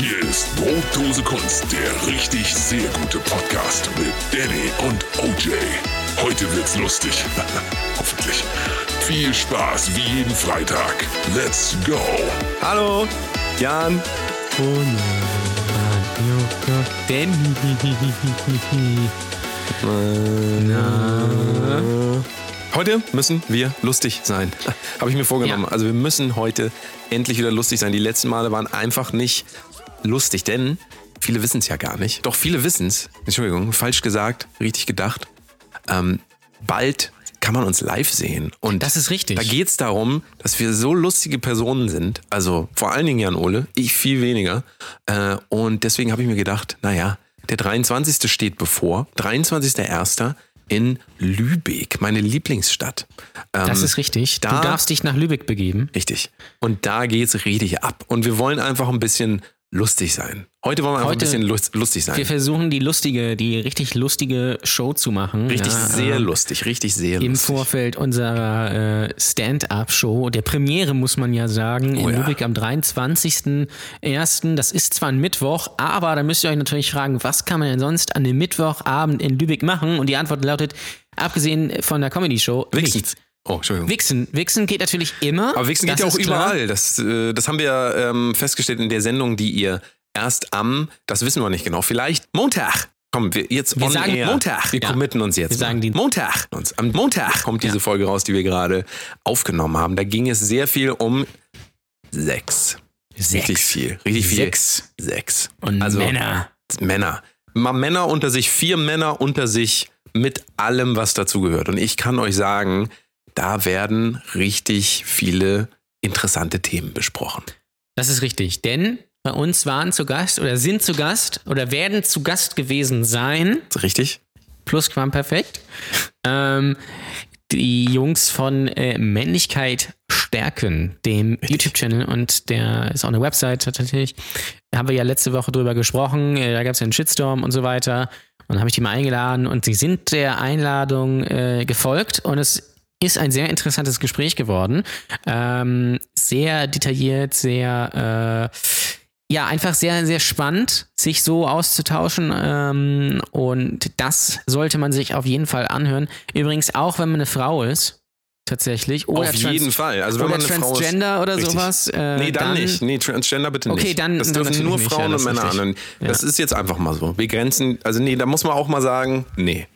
Hier ist Brotdose Kunst, der richtig sehr gute Podcast mit Danny und OJ. Heute wird's lustig. Hoffentlich. Viel Spaß wie jeden Freitag. Let's go. Hallo, Jan. Heute müssen wir lustig sein. Habe ich mir vorgenommen. Ja. Also wir müssen heute endlich wieder lustig sein. Die letzten Male waren einfach nicht lustig, denn viele wissen es ja gar nicht. Doch viele wissen es. Entschuldigung, falsch gesagt, richtig gedacht. Ähm, bald kann man uns live sehen. Und Das ist richtig. Da geht es darum, dass wir so lustige Personen sind. Also vor allen Dingen Jan Ole, ich viel weniger. Äh, und deswegen habe ich mir gedacht, naja, der 23. steht bevor. 23.01. in Lübeck, meine Lieblingsstadt. Ähm, Das ist richtig. da- du darfst dich nach Lübeck begeben. Richtig. Und da geht's richtig ab. Und wir wollen einfach ein bisschen lustig sein. Heute wollen wir einfach Heute- ein bisschen lust- lustig sein. Wir versuchen die lustige, die richtig lustige Show zu machen. Richtig ja, sehr ähm, lustig, richtig sehr Im lustig. Vorfeld unserer äh, Stand-up-Show, der Premiere muss man ja sagen, in Oh ja. Lübeck am 23.01. Das ist zwar ein Mittwoch, aber da müsst ihr euch natürlich fragen, was kann man denn sonst an dem Mittwochabend in Lübeck machen? Und die Antwort lautet, abgesehen von der Comedy-Show, Wichsen. nichts. Oh, Entschuldigung. Wichsen. Wichsen geht natürlich immer. Aber Wichsen geht ja auch klar. überall. Das, äh, das haben wir ähm, festgestellt in der Sendung, die ihr erst am, das wissen wir nicht genau, vielleicht Montag. Komm, wir jetzt Wir sagen air. Montag. Wir Ja. committen uns jetzt. Wir sagen die- Montag. Uns. Am Montag kommt diese Folge raus, die wir gerade aufgenommen haben. Da ging es sehr viel um Sex. Richtig viel. Richtig viel. Sex. Sex. Und Also- Männer. Männer. Mal Männer unter sich, vier Männer unter sich mit allem, was dazugehört. Und ich kann euch sagen, da werden richtig viele interessante Themen besprochen. Das ist richtig, denn bei uns waren zu Gast oder sind zu Gast oder werden zu Gast gewesen sein, Ist richtig? Plusquamperfekt, ähm, die Jungs von äh, Männlichkeit stärken, dem YouTube-Channel und der ist auch eine Website tatsächlich. Da haben wir ja letzte Woche drüber gesprochen, äh, da gab es ja einen Shitstorm und so weiter. Und habe ich die mal eingeladen und sie sind der Einladung äh, gefolgt und es ist ein sehr interessantes Gespräch geworden. Ähm, sehr detailliert, sehr äh, ja, einfach sehr, sehr spannend, sich so auszutauschen. Ähm, und das sollte man sich auf jeden Fall anhören. Übrigens, auch wenn man eine Frau ist, tatsächlich. Oder Auf jeden Fall. Also wenn man eine Frau ist, Transgender oder Richtig. sowas. Äh, Nee, dann, nicht. Nee, Transgender bitte nicht. Okay, dann- Das dann dürfen natürlich nur nicht. Frauen Ja, das und Männer an. Und Das ist jetzt einfach mal so. Wir grenzen, also nee, da muss man auch mal sagen, nee,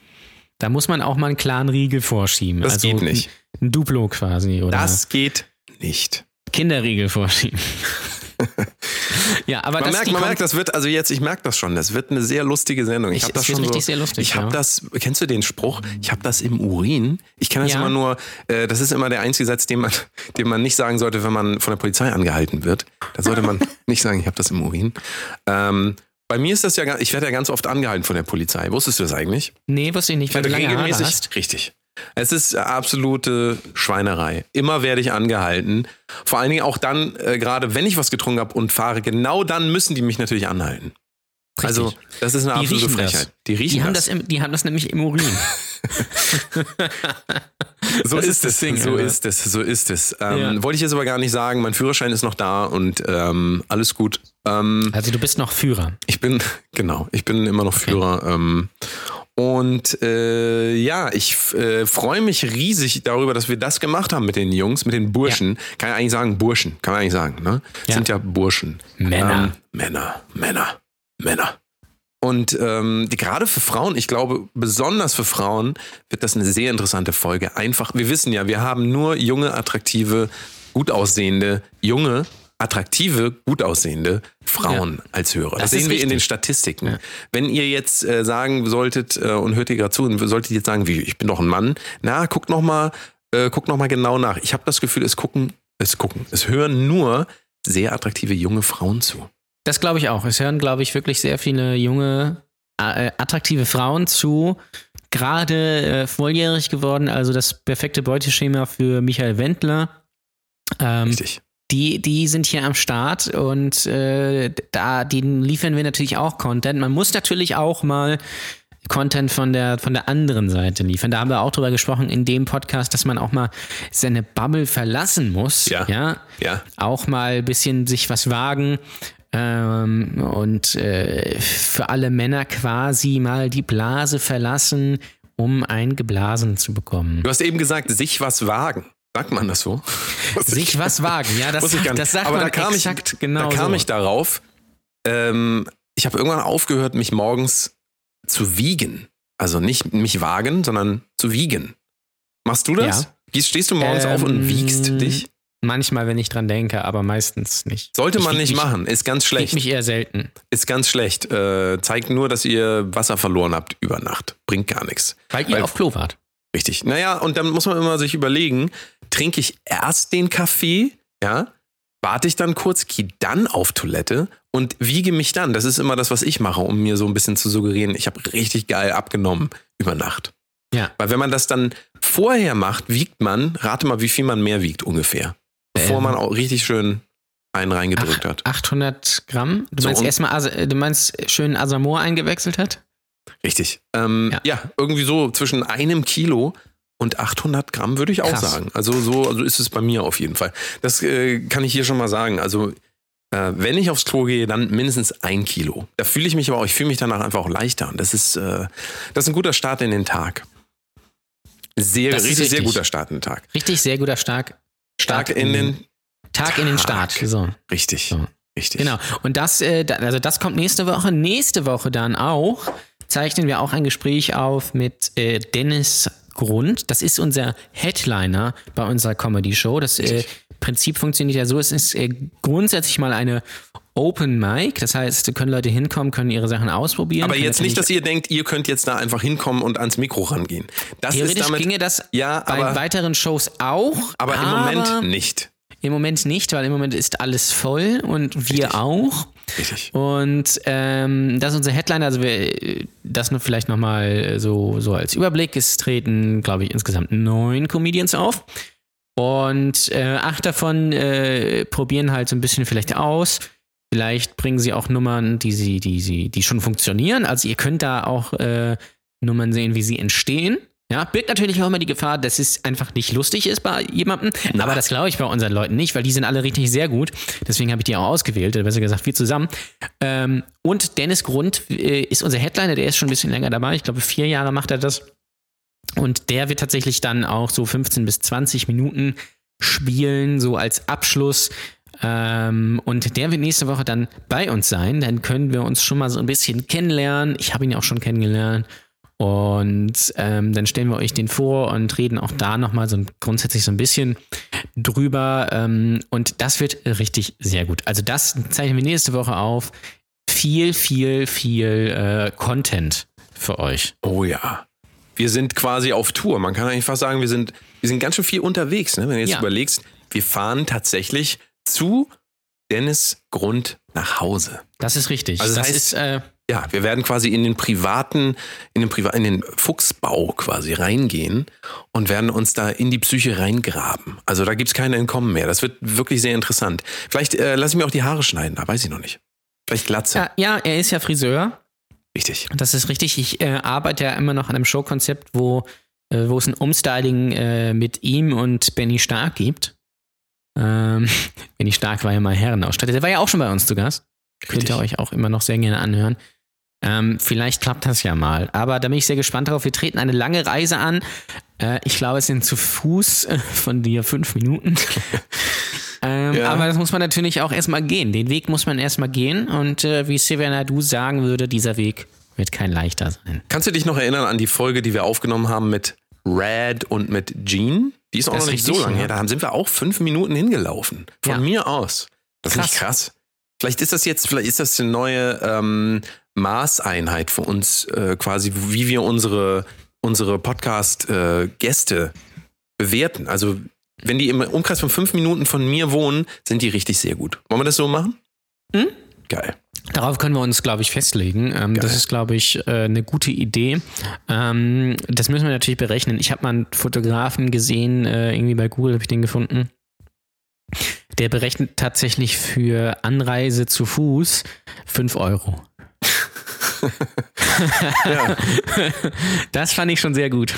Da muss man auch mal einen klaren Riegel vorschieben. Das also geht nicht. Ein, ein Duplo quasi. Oder das geht nicht. Kinderriegel vorschieben. ja, aber Man das merkt, man merkt, das wird, also jetzt, ich merke das schon, das wird eine sehr lustige Sendung. Ich habe das schon richtig so, sehr lustig, Ich habe ja. das, kennst du den Spruch? Ich habe das im Urin. Ich kenne das Ja. immer nur, äh, das ist immer der einzige Satz, den man, den man nicht sagen sollte, wenn man von der Polizei angehalten wird. Da sollte man nicht sagen, ich habe das im Urin. Ähm, bei mir ist das ja, ich werde ja ganz oft angehalten von der Polizei. Wusstest du das eigentlich? Nee, wusste ich nicht, weil du lange Haare hast. richtig. Es ist absolute Schweinerei. Immer werde ich angehalten. Vor allen Dingen auch dann, äh, gerade wenn ich was getrunken habe und fahre, genau dann müssen die mich natürlich anhalten. Also, Richtig. das ist eine Die absolute riechen das. Frechheit. Die riechen Die haben, das. das im, die haben das nämlich im Urin. So das ist, ist das es. Ding, so Alter. ist es. So ist es. Ähm, Ja. Wollte ich jetzt aber gar nicht sagen. Mein Führerschein ist noch da und ähm, alles gut. Ähm, Also du bist noch Führer. Ich bin, genau, ich bin immer noch Führer. Ähm, und äh, ja, ich äh, freue mich riesig darüber, dass wir das gemacht haben mit den Jungs, mit den Burschen. Kann ich eigentlich sagen, Burschen, kann man eigentlich sagen, ne? Ja. Sind ja Burschen. Männer. Ähm, Männer, Männer, Männer. Und ähm, die, gerade für Frauen, ich glaube, besonders für Frauen wird das eine sehr interessante Folge. Einfach, wir wissen ja, wir haben nur junge, attraktive, gut aussehende, junge, attraktive, gut aussehende Frauen als Hörer. Das, Das sehen wir in den richtig. Statistiken. Ja. Wenn ihr jetzt äh, sagen solltet äh, und hört ihr gerade zu und solltet jetzt sagen, wie ich bin doch ein Mann, na guckt noch mal, äh, guckt noch mal genau nach. Ich habe das Gefühl, es gucken, es gucken, es hören nur sehr attraktive junge Frauen zu. Das glaube ich auch. Es hören, glaube ich, wirklich sehr viele junge, äh, attraktive Frauen zu. Gerade äh, volljährig geworden, also das perfekte Beuteschema für Michael Wendler. Ähm, Richtig. die, die sind hier am Start und äh, da denen liefern wir natürlich auch Content. Man muss natürlich auch mal Content von der, von der anderen Seite liefern. Da haben wir auch drüber gesprochen in dem Podcast, dass man auch mal seine Bubble verlassen muss. Ja. ja? Ja. Auch mal ein bisschen sich was wagen. Ähm, und äh, für alle Männer quasi mal die Blase verlassen, um ein Geblasen zu bekommen. Du hast eben gesagt, sich was wagen. Sagt man das so? Sich was wagen, ja, das, ich das sagt Aber man da kam exakt ich, genau Da kam so. ich darauf. Ähm, ich habe irgendwann aufgehört, mich morgens zu wiegen. Also nicht mich wagen, sondern zu wiegen. Machst du das? Ja. Stehst du morgens auf und Ähm, wiegst dich? Manchmal, wenn ich dran denke, aber meistens nicht. Sollte Ich man nicht mich- machen. Ist ganz Ich schlecht. mich eher selten. Ist ganz schlecht. Äh, zeigt nur, dass ihr Wasser verloren habt über Nacht. Bringt gar nichts. Weil ihr Weil- auf Klo wart. Richtig. Naja, und dann muss man immer sich überlegen, trinke ich erst den Kaffee, ja, warte ich dann kurz, gehe dann auf Toilette und wiege mich dann. Das ist immer das, was ich mache, um mir so ein bisschen zu suggerieren, ich habe richtig geil abgenommen über Nacht. Ja. Weil wenn man das dann vorher macht, wiegt man, rate mal, wie viel man mehr wiegt ungefähr. Bevor Ähm. man auch richtig schön einen reingedrückt hat. 800 Gramm? Du So meinst erstmal, du meinst schön Asamor eingewechselt hat? Richtig. Ähm, ja. Ja. irgendwie so zwischen einem Kilo und 800 Gramm würde ich auch Krass. sagen. Also so also ist es bei mir auf jeden Fall. Das äh, kann ich hier schon mal sagen. Also äh, wenn ich aufs Klo gehe, dann mindestens ein Kilo. Da fühle ich mich aber auch, ich fühle mich danach einfach auch leichter. Und das ist, äh, das ist ein guter Start in den Tag. Sehr, ist richtig, sehr richtig. guter Start in den Tag. Richtig, sehr guter Stark. Stark in den, Tag in den. Start. So. richtig, So. richtig. Genau. Und das, äh, also das kommt nächste Woche. Nächste Woche dann auch zeichnen wir auch ein Gespräch auf mit äh, Dennis Grund. Das ist unser Headliner bei unserer Comedy Show. Das äh, Prinzip funktioniert ja so: Es ist äh, grundsätzlich mal eine Open Mic. Das heißt, da können Leute hinkommen, können ihre Sachen ausprobieren. Aber jetzt nicht, dass ihr denkt, ihr könnt jetzt da einfach hinkommen und ans Mikro rangehen. Das ist Theoretisch damit, ginge das ja, bei aber, weiteren Shows auch. aber im Moment nicht. Im Moment nicht, weil im Moment ist alles voll und wir Richtig. auch. Richtig. Und ähm, das ist unser Headliner. Also wir, das nur vielleicht nochmal so, so als Überblick. Es treten, glaube ich, insgesamt neun Comedians auf. Und äh, acht davon äh, probieren halt so ein bisschen vielleicht aus. Vielleicht bringen sie auch Nummern, die sie, die sie, die schon funktionieren. Also ihr könnt da auch äh, Nummern sehen, wie sie entstehen. Ja, birgt natürlich auch immer die Gefahr, dass es einfach nicht lustig ist bei jemandem. Aber das glaube ich bei unseren Leuten nicht, weil die sind alle richtig sehr gut. Deswegen habe ich die auch ausgewählt, oder besser gesagt, wir zusammen. Ähm, und Dennis Grund äh, ist unser Headliner, der ist schon ein bisschen länger dabei. Ich glaube, vier Jahre macht er das. Und der wird tatsächlich dann auch so 15 bis 20 Minuten spielen, so als Abschluss. Ähm, und der wird nächste Woche dann bei uns sein. Dann können wir uns schon mal so ein bisschen kennenlernen. Ich habe ihn ja auch schon kennengelernt. Und ähm, dann stellen wir euch den vor und reden auch da nochmal so ein- grundsätzlich so ein bisschen drüber. Ähm, und das wird richtig sehr gut. Also das zeichnen wir nächste Woche auf. Viel, viel, viel äh, Content für euch. Oh ja. Wir sind quasi auf Tour. Man kann eigentlich fast sagen, wir sind, wir sind ganz schön viel unterwegs. Ne? Wenn du jetzt Ja. überlegst, wir fahren tatsächlich zu Dennis Grund nach Hause. Das ist richtig. Also das das heißt- ist äh, Ja, wir werden quasi in den privaten, in den Priva in den Fuchsbau quasi reingehen und werden uns da in die Psyche reingraben. Also da gibt's kein Entkommen mehr. Das wird wirklich sehr interessant. Vielleicht äh, lasse ich mir auch die Haare schneiden, da weiß ich noch nicht. Vielleicht Glatze. ja, ja, er ist ja Friseur. Richtig. Das ist richtig. Ich äh, arbeite ja immer noch an einem Showkonzept, wo, äh, wo es ein Umstyling äh, mit ihm und Benny Stark gibt. Ähm, Benny Stark war ja mal Herrenausstatter. Der war ja auch schon bei uns zu Gast. Könnt ihr euch auch immer noch sehr gerne anhören. Ähm, vielleicht klappt das ja mal. Aber da bin ich sehr gespannt drauf. Wir treten eine lange Reise an. Äh, ich glaube, es sind zu Fuß äh, von dir fünf Minuten. ähm, Ja. Aber das muss man natürlich auch erstmal gehen. Den Weg muss man erstmal gehen. Und äh, wie Silvia Du sagen würde, dieser Weg wird kein leichter sein. Kannst du dich noch erinnern an die Folge, die wir aufgenommen haben mit Red und mit Jean? Die ist auch Das noch ist nicht so lange her. Da sind wir auch fünf Minuten hingelaufen. Von Ja. mir aus. Das ist Krass. nicht krass. Vielleicht ist das jetzt, vielleicht ist das eine neue ähm, Maßeinheit für uns, äh, quasi, wie wir unsere, unsere Podcast-Gäste bewerten. Also, wenn die im Umkreis von fünf Minuten von mir wohnen, sind die richtig sehr gut. Wollen wir das so machen? Hm? Geil. Darauf können wir uns, glaube ich, festlegen. Ähm, das ist, glaube ich, äh, eine gute Idee. Ähm, das müssen wir natürlich berechnen. Ich habe mal einen Fotografen gesehen, äh, irgendwie bei Google habe ich den gefunden. Der berechnet tatsächlich für Anreise zu Fuß 5 Euro. Das fand ich schon sehr gut.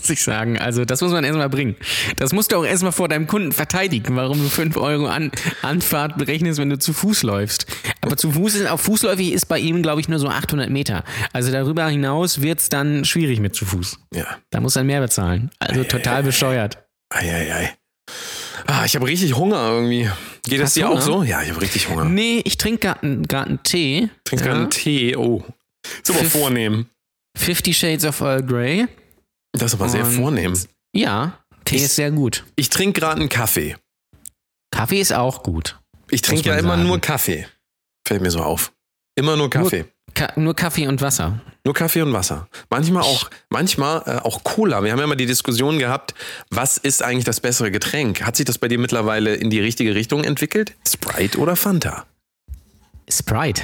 Muss ich sagen. Also, das muss man erstmal bringen. Das musst du auch erstmal vor deinem Kunden verteidigen, warum du 5 Euro an Anfahrt berechnest, wenn du zu Fuß läufst. Aber zu Fuß ist, auch fußläufig ist bei ihm, glaube ich, nur so 800 Meter. Also darüber hinaus wird es dann schwierig mit zu Fuß. Ja. Da muss er mehr bezahlen. Also total bescheuert. Eieiei. Ah, ich habe richtig Hunger irgendwie. Geht das Hast dir Hunger? auch so? Ja, ich habe richtig Hunger. Nee, ich trinke gerade einen Tee. Trink Ja. gerade einen Tee. Oh. Ist aber Pfiff. vornehm. Fifty Shades of Earl Grey. Das ist aber sehr Und- vornehm. Ja, Tee Ich- ist sehr gut. Ich trinke gerade einen Kaffee. Kaffee ist auch gut. Ich trinke ja immer sagen. nur Kaffee. Fällt mir so auf. Immer nur Kaffee. Ka nur Kaffee und Wasser. Nur Kaffee und Wasser. Manchmal auch, manchmal äh, auch Cola. Wir haben ja mal die Diskussion gehabt, was ist eigentlich das bessere Getränk? Hat sich das bei dir mittlerweile in die richtige Richtung entwickelt? Sprite oder Fanta? Sprite.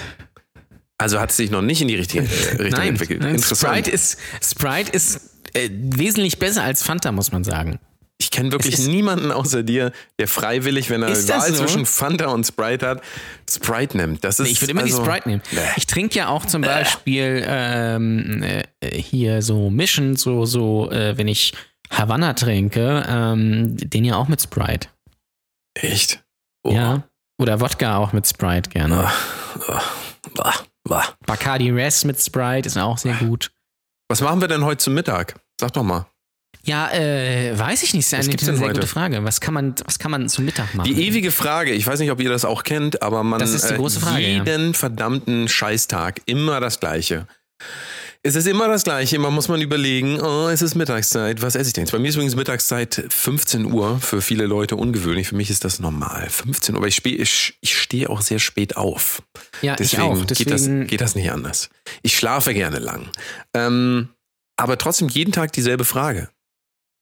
Also hat es sich noch nicht in die richtige äh, Richtung Nein, entwickelt. nein Interessant. Sprite ist, Sprite ist äh, wesentlich besser als Fanta, muss man sagen. ich kenne wirklich ist- niemanden außer dir, der freiwillig, wenn er das Wahl so? zwischen Fanta und Sprite hat, Sprite nimmt. Das ist, Nee, ich würde immer also, die Sprite nehmen. Nee. Ich trinke ja auch zum Beispiel ähm, äh, hier so Mission, so, so äh, wenn ich Havanna trinke, ähm, den ja auch mit Sprite. Echt? Oh. Ja. Oder Wodka auch mit Sprite gerne. Ah, ah. Bacardi Res mit Sprite ist auch sehr gut. Was machen wir denn heute zum Mittag? Sag doch mal. Ja, äh, weiß ich nicht. Das ist eine sehr heute? gute Frage. Was kann man, was kann man zum Mittag machen? Die ewige Frage, ich weiß nicht, ob ihr das auch kennt, aber man Das ist die große Frage, ja. jeden verdammten Scheißtag immer das Gleiche. Es ist immer das Gleiche, immer muss man überlegen, oh, es ist Mittagszeit, was esse ich denn jetzt? Bei mir ist übrigens Mittagszeit 15 Uhr, für viele Leute ungewöhnlich, für mich ist das normal. 15 Uhr, aber ich, ich, ich stehe auch sehr spät auf. ja, Deswegen, ich auch. Geht, das, Deswegen, geht das nicht anders. Ich schlafe gerne lang. Ähm, aber trotzdem jeden Tag dieselbe Frage.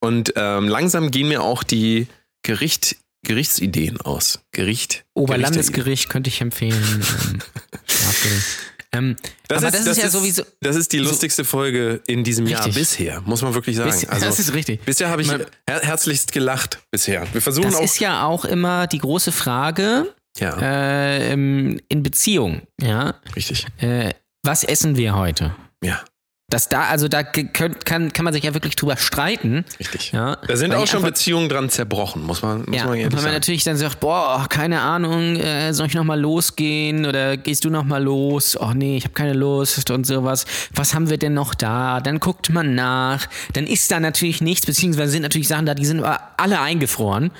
Und ähm, langsam gehen mir auch die Gericht, Gerichtsideen aus. Gericht. Oberlandesgericht könnte ich empfehlen. ähm, ähm, Das aber ist- das, das ist ja ist- sowieso. Das ist die lustigste Folge in diesem Jahr Richtig. bisher, muss man wirklich sagen. Bis, also, das ist richtig. bisher habe ich Man- her herzlichst gelacht bisher. Wir versuchen Das auch. ist ja auch immer die große Frage ja, äh, in Beziehung. Ja, richtig. äh, was essen wir heute? Ja, Das da, also da könnt, kann, kann man sich ja wirklich drüber streiten. richtig. Ja, Da sind auch schon Beziehungen dran zerbrochen, muss man, muss Ja, man und ehrlich wenn man sagen. natürlich dann sagt, boah, keine Ahnung, äh, soll ich nochmal losgehen oder gehst du nochmal los? Oh nee, ich habe keine Lust und sowas. Was haben wir denn noch da? Dann guckt man nach, dann ist da natürlich nichts, beziehungsweise sind natürlich Sachen da, die sind aber alle eingefroren,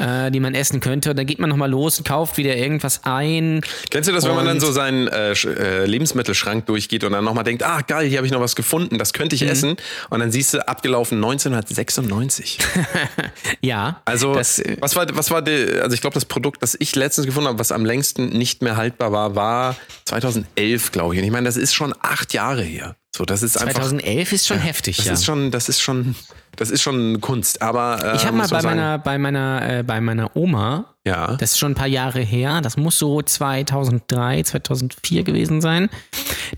äh, die man essen könnte. Und dann geht man nochmal los und kauft wieder irgendwas ein. Kennst du das, wenn man dann so seinen äh, äh, Lebensmittelschrank durchgeht und dann nochmal denkt, ah geil, hier habe ich noch was gefunden, das könnte Mhm. ich essen. Und dann siehst du abgelaufen 1996. Ja, Also das, äh, was war, was war die, also ich glaube, das Produkt, das ich letztens gefunden habe, was am längsten nicht mehr haltbar war, war 2011, glaube ich. Und ich meine, das ist schon acht Jahre her. So, das ist einfach. 2011 ist schon heftig, Das ja. ist schon, das ist schon, das ist schon Kunst. Aber äh, ich habe mal bei meiner, bei meiner, äh, bei meiner Oma ja, Das ist schon ein paar Jahre her. Das muss so 2003, 2004 gewesen sein.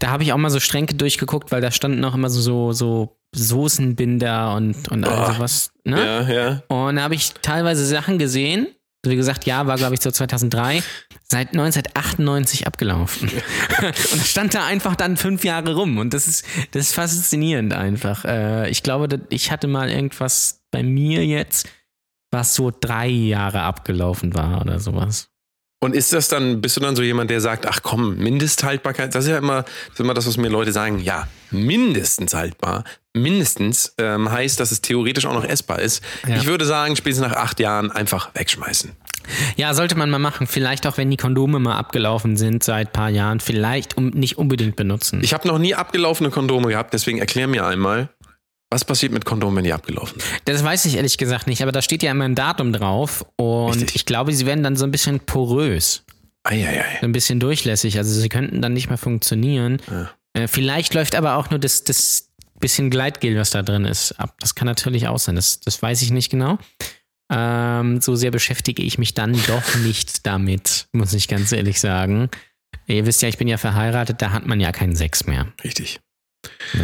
Da habe ich auch mal so Stränke durchgeguckt, weil da standen auch immer so, so, so Soßenbinder und, und all Oh. sowas. Ne? ja, ja. Und da habe ich teilweise Sachen gesehen. So Wie gesagt, ja, war glaube ich so 2003. Seit 1998 abgelaufen. und stand da einfach dann fünf Jahre rum. Und das ist, das ist faszinierend einfach. Äh, ich glaube, ich hatte mal irgendwas bei mir jetzt, was so drei Jahre abgelaufen war oder sowas. Und ist das dann, bist du dann so jemand, der sagt, ach komm, Mindesthaltbarkeit, das ist ja immer, das ist immer das, was mir Leute sagen, ja, mindestens haltbar, mindestens ähm, heißt, dass es theoretisch auch noch essbar ist. Ja. Ich würde sagen, spätestens nach acht Jahren einfach wegschmeißen. Ja, sollte man mal machen. Vielleicht auch, wenn die Kondome mal abgelaufen sind seit ein paar Jahren. Vielleicht um, nicht unbedingt benutzen. Ich habe noch nie abgelaufene Kondome gehabt, deswegen erklär mir einmal, was passiert mit Kondomen, wenn die abgelaufen sind? das weiß ich ehrlich gesagt nicht, aber da steht ja immer ein Datum drauf. Und Richtig. ich glaube, sie werden dann so ein bisschen porös, Eieiei. so ein bisschen durchlässig. Also sie könnten dann nicht mehr funktionieren. Ja. Äh, vielleicht läuft aber auch nur das, das bisschen Gleitgel, was da drin ist, ab. Das kann natürlich auch sein. Das, das weiß ich nicht genau. Ähm, so sehr beschäftige ich mich dann doch nicht damit, muss ich ganz ehrlich sagen. Ihr wisst ja, ich bin ja verheiratet, da hat man ja keinen Sex mehr. Richtig. Ja.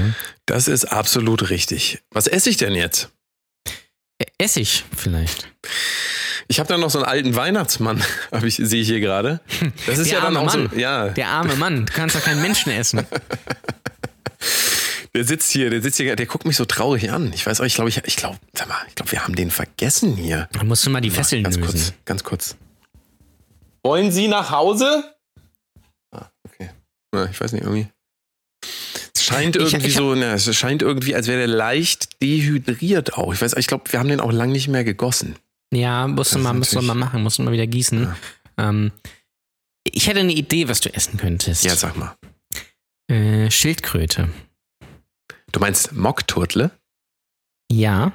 Das ist absolut richtig. Was esse ich denn jetzt? Essig vielleicht. Ich habe da noch so einen alten Weihnachtsmann, ich, sehe ich hier gerade. Das ist Der ja dann auch Mann. so, ja, Der arme Mann, du kannst doch keinen Menschen essen. Der sitzt hier, der sitzt hier, der guckt mich so traurig an. Ich weiß auch, ich glaube, ich, ich glaube, sag mal, ich glaube, wir haben den vergessen hier. Da musst du mal die Fesseln ganz lösen. kurz, ganz kurz. Wollen Sie nach Hause? Ah, okay. Ja, ich weiß nicht, irgendwie. Es scheint Ich- irgendwie ich hab- so, na, es scheint irgendwie, als wäre der leicht dehydriert auch. Ich weiß, ich glaube, wir haben den auch lange nicht mehr gegossen. Ja, musst du Das mal, ist musst du mal natürlich- machen, musst du mal wieder gießen. Ja. Ähm, ich hätte eine Idee, was du essen könntest. Ja, sag mal. Äh, Schildkröte. Du meinst Mockturtle? Ja.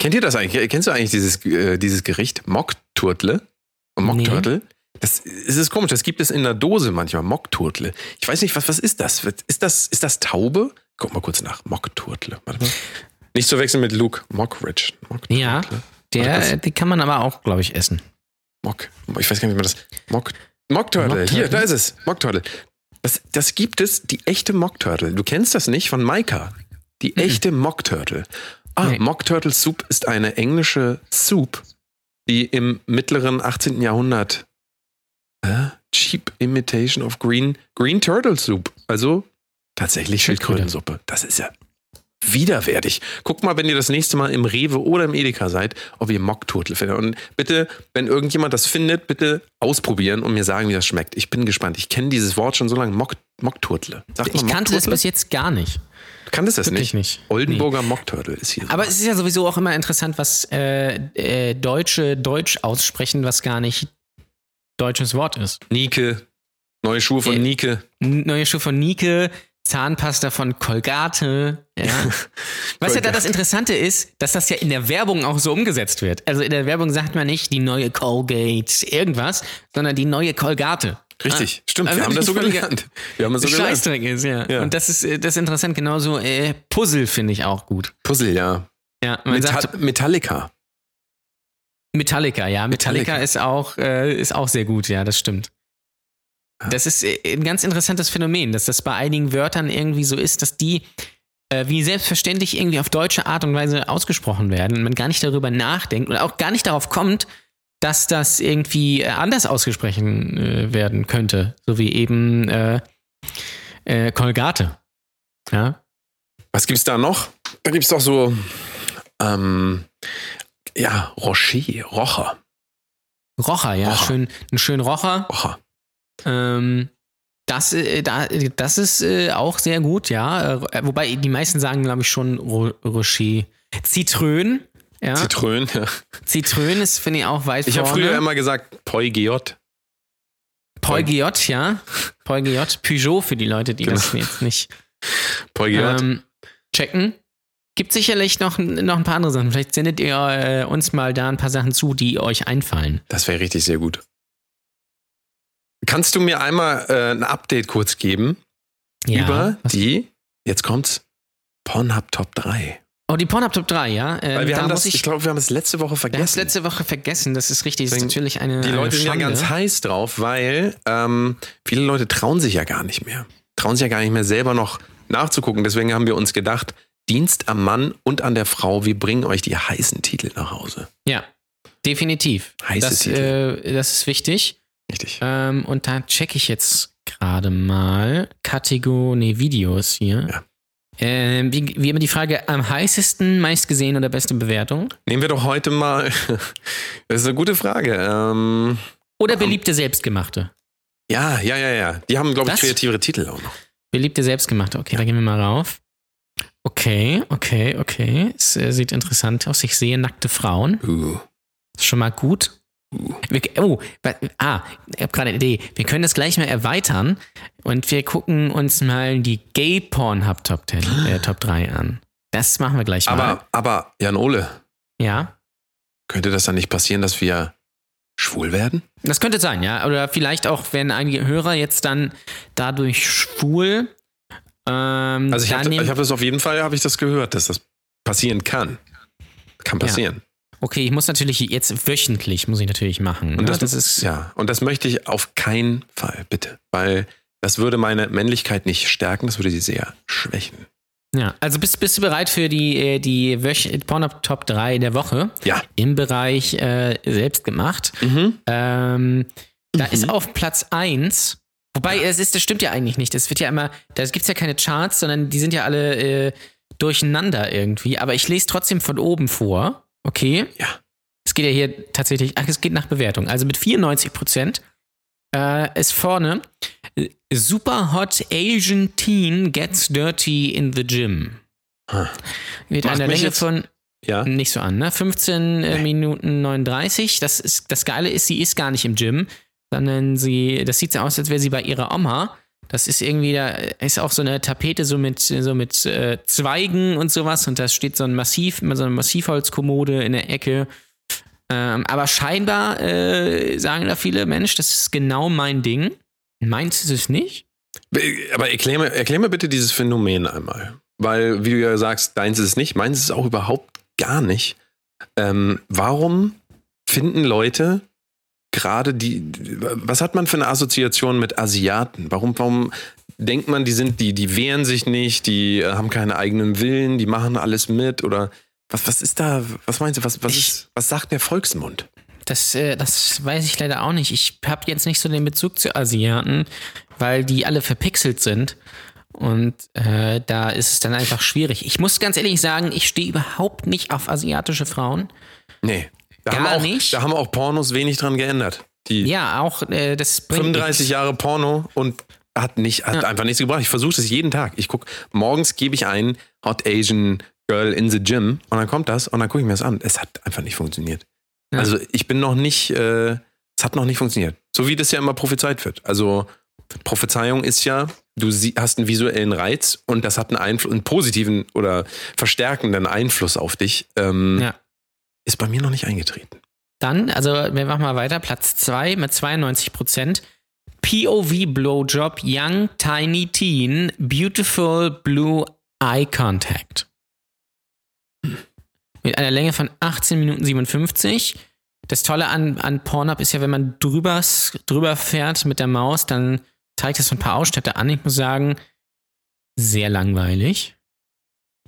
Kennt ihr das eigentlich? Kennst du eigentlich dieses, äh, dieses Gericht? Mockturtle? Mockturtle? Das, ist komisch, das gibt es in der Dose manchmal, Mockturtle. Ich weiß nicht, was, was ist das? Ist das, ist das Taube? Guck mal kurz nach. Mockturtle. Warte mal. Nicht zu wechseln mit Luke Mockridge. Mockturtle. Ja. Der, die kann man aber auch, glaube ich, essen. Mock. Ich weiß gar nicht, wie man das. Mock. Mockturtle. Mockturtle. Hier, da ist es. Mockturtle. Das, das gibt es, die echte Mockturtle. Du kennst das nicht von Maika. Die echte Mockturtle. Ah, Nee. Mockturtle Soup ist eine englische Soup, die im mittleren 18. Jahrhundert äh, Cheap Imitation of Green, Green Turtle Soup. Also tatsächlich Schildkröte. Schildkrötensuppe. Das ist ja widerwärtig. Guckt mal, wenn ihr das nächste Mal im Rewe oder im Edeka seid, ob ihr Mockturtle findet. Und bitte, wenn irgendjemand das findet, bitte ausprobieren und mir sagen, wie das schmeckt. Ich bin gespannt. Ich kenne dieses Wort schon so lange. Mock, Mockturtle. Sagt Ich man kannte das bis jetzt gar nicht. Kanntest das Wirklich nicht? nicht. Oldenburger Mockturtle ist hier. Aber es ist ja sowieso auch immer interessant, was äh, äh, Deutsche Deutsch aussprechen, was gar nicht deutsches Wort ist. Nike. Neue Schuhe von Äh, Nike. Neue Schuhe von Nike, Zahnpasta von Colgate. Ja. Was ja da das Interessante ist, dass das ja in der Werbung auch so umgesetzt wird. Also in der Werbung sagt man nicht die neue Colgate irgendwas, sondern die neue Colgate. Richtig, Ah, stimmt. also Wir haben das so gelernt. Wir haben das so gelernt. Scheißdreck ist, ja. Ja. Und das ist, äh, das ist interessant. Genauso äh, Puzzle finde ich auch gut. Puzzle, ja. Ja, man sagt Metall Metallica. Metallica, ja. Metallica, Metallica. ist auch, äh, ist auch sehr gut, ja, das stimmt. Ja. Das ist äh, ein ganz interessantes Phänomen, dass das bei einigen Wörtern irgendwie so ist, dass die äh, wie selbstverständlich irgendwie auf deutsche Art und Weise ausgesprochen werden und man gar nicht darüber nachdenkt und auch gar nicht darauf kommt, dass das irgendwie äh, anders ausgesprochen äh, werden könnte. So wie eben äh, äh, Colgate. Ja. Was gibt's da noch? Da gibt's doch so, ähm, ja, Rocher, Rocher, Rocher, ja. Rocher. Schön, einen schönen Rocher. Rocher. Ähm, das, äh, da, das ist äh, auch sehr gut, ja. Äh, wobei die meisten sagen, glaube ich, schon Ro Rocher. Zitrön, ja. Zitrön, ja. Zitrön ist, finde ich, auch weit Ich habe früher immer gesagt Poigiot. Peugeot, ja. Peugeot, Peugeot für die Leute, die das Genau. jetzt nicht Poigiot. ähm, checken. Gibt sicherlich noch, noch ein paar andere Sachen. Vielleicht sendet ihr äh, uns mal da ein paar Sachen zu, die euch einfallen. Das wäre richtig sehr gut. Kannst du mir einmal äh, ein Update kurz geben Ja. über Was- die, jetzt kommt's, Pornhub Top 3? Oh, die Pornhub Top 3, ja. Ähm, Weil wir da haben das, ich, ich glaube, wir haben es letzte Woche wir haben es vergessen. letzte Woche vergessen. Das ist richtig. Das ist natürlich eine. Die eine Leute sind ja ganz heiß drauf, weil ähm, viele Leute trauen sich ja gar nicht mehr. Trauen sich ja gar nicht mehr selber noch nachzugucken. Deswegen haben wir uns gedacht, Dienst am Mann und an der Frau, wir bringen euch die heißen Titel nach Hause. Ja, definitiv. Heiße das, Titel. äh, das ist wichtig. Richtig. Ähm, und da checke ich jetzt gerade mal Kategorie, nee, Videos hier. Ja. Ähm, wie, wie immer die Frage, am heißesten, meistgesehen oder beste Bewertung? Nehmen wir doch heute mal. Das ist eine gute Frage. Ähm, Oder beliebte selbstgemachte? ja, ja, ja, ja. Die haben, glaube ich, Das? kreativere Titel auch noch. Beliebte selbstgemachte. Okay, da gehen wir mal rauf. Okay, okay, okay. Es äh, sieht interessant aus. Ich sehe nackte Frauen. Uh. Ist schon mal gut. Uh. Wir, oh, ah, ich habe gerade eine Idee. Wir können das gleich mal erweitern und wir gucken uns mal die Gay Pornhub Top 10, äh, Top 3 an. Das machen wir gleich mal. Aber, aber, Jan Ole, ja, könnte das dann nicht passieren, dass wir schwul werden? das könnte sein, ja. Oder vielleicht auch, wenn einige Hörer jetzt dann dadurch schwul. Ähm, Also ich habe hab das auf jeden Fall, habe ich das gehört, dass das passieren kann. Kann passieren. okay, ich muss natürlich jetzt wöchentlich, muss ich natürlich machen. Und ne? das, das ist, ja, und das möchte ich auf keinen Fall, bitte. Weil das würde meine Männlichkeit nicht stärken, das würde sie sehr schwächen. ja. Also bist, bist du bereit für die, äh, die Wöch Pornhub Top 3 der Woche? Ja. im Bereich äh, selbst gemacht. Mhm. Ähm, da Mhm. ist auf Platz 1, Wobei, es ist, das stimmt ja eigentlich nicht. Das wird ja immer, da gibt es ja keine Charts, sondern die sind ja alle äh, durcheinander irgendwie. Aber ich lese trotzdem von oben vor. Okay. Ja. Es geht ja hier tatsächlich, ach, es geht nach Bewertung. Also mit 94 Prozent äh, ist vorne Super Hot Asian Teen Gets Dirty in the Gym. Hm. Mit Macht einer Länge jetzt- von Ja. nicht so an, ne? 15 äh, Minuten 39. Das, ist, das Geile ist, sie ist gar nicht im Gym, sondern sie, das sieht so aus, als wäre sie bei ihrer Oma. Das ist irgendwie, da ist auch so eine Tapete so mit, so mit äh, Zweigen und sowas und da steht so ein Massiv, so eine Massivholzkommode in der Ecke. Ähm, aber scheinbar äh, sagen da viele, Mensch, das ist genau mein Ding. Meins ist es nicht? Aber erklär mir, erklär mir bitte dieses Phänomen einmal. Weil, wie du ja sagst, deins ist es nicht, meins ist es auch überhaupt gar nicht. Ähm, warum finden Leute gerade die, was hat man für eine Assoziation mit Asiaten? Warum, warum denkt man, die sind, die, die wehren sich nicht, die äh, haben keinen eigenen Willen, die machen alles mit oder was, was ist da, was meinst du, was, was, Ich- ist, was sagt der Volksmund? Das, äh, das weiß ich leider auch nicht. Ich habe jetzt nicht so den Bezug zu Asiaten, weil die alle verpixelt sind. Und äh, da ist es dann einfach schwierig. Ich muss ganz ehrlich sagen, ich stehe überhaupt nicht auf asiatische Frauen. Nee. Da Gar haben auch, nicht? Da haben auch Pornos wenig dran geändert. Die, Ja, auch äh, das bringt 35 nichts. Jahre Porno und hat nicht, hat Ja. einfach nichts gebracht. Ich versuche das jeden Tag. Ich gucke, morgens gebe ich ein Hot Asian Girl in the Gym und dann kommt das und dann gucke ich mir das an. Es hat einfach nicht funktioniert. Ja. Also ich bin noch nicht, äh, es hat noch nicht funktioniert. So wie das ja immer prophezeit wird. Also Prophezeiung ist ja, du hast einen visuellen Reiz und das hat einen Einfluss, einen positiven oder verstärkenden Einfluss auf dich. Ähm, Ja. Ist bei mir noch nicht eingetreten. Dann, also wir machen mal weiter. Platz 2 mit 92 Prozent. POV Blowjob Young Tiny Teen Beautiful Blue Eye Contact. Mit einer Länge von 18 Minuten 57. Das Tolle an, an Pornhub ist ja, wenn man drüber, drüber fährt mit der Maus, dann zeigt es so ein paar Ausschnitte an. Ich muss sagen, sehr langweilig.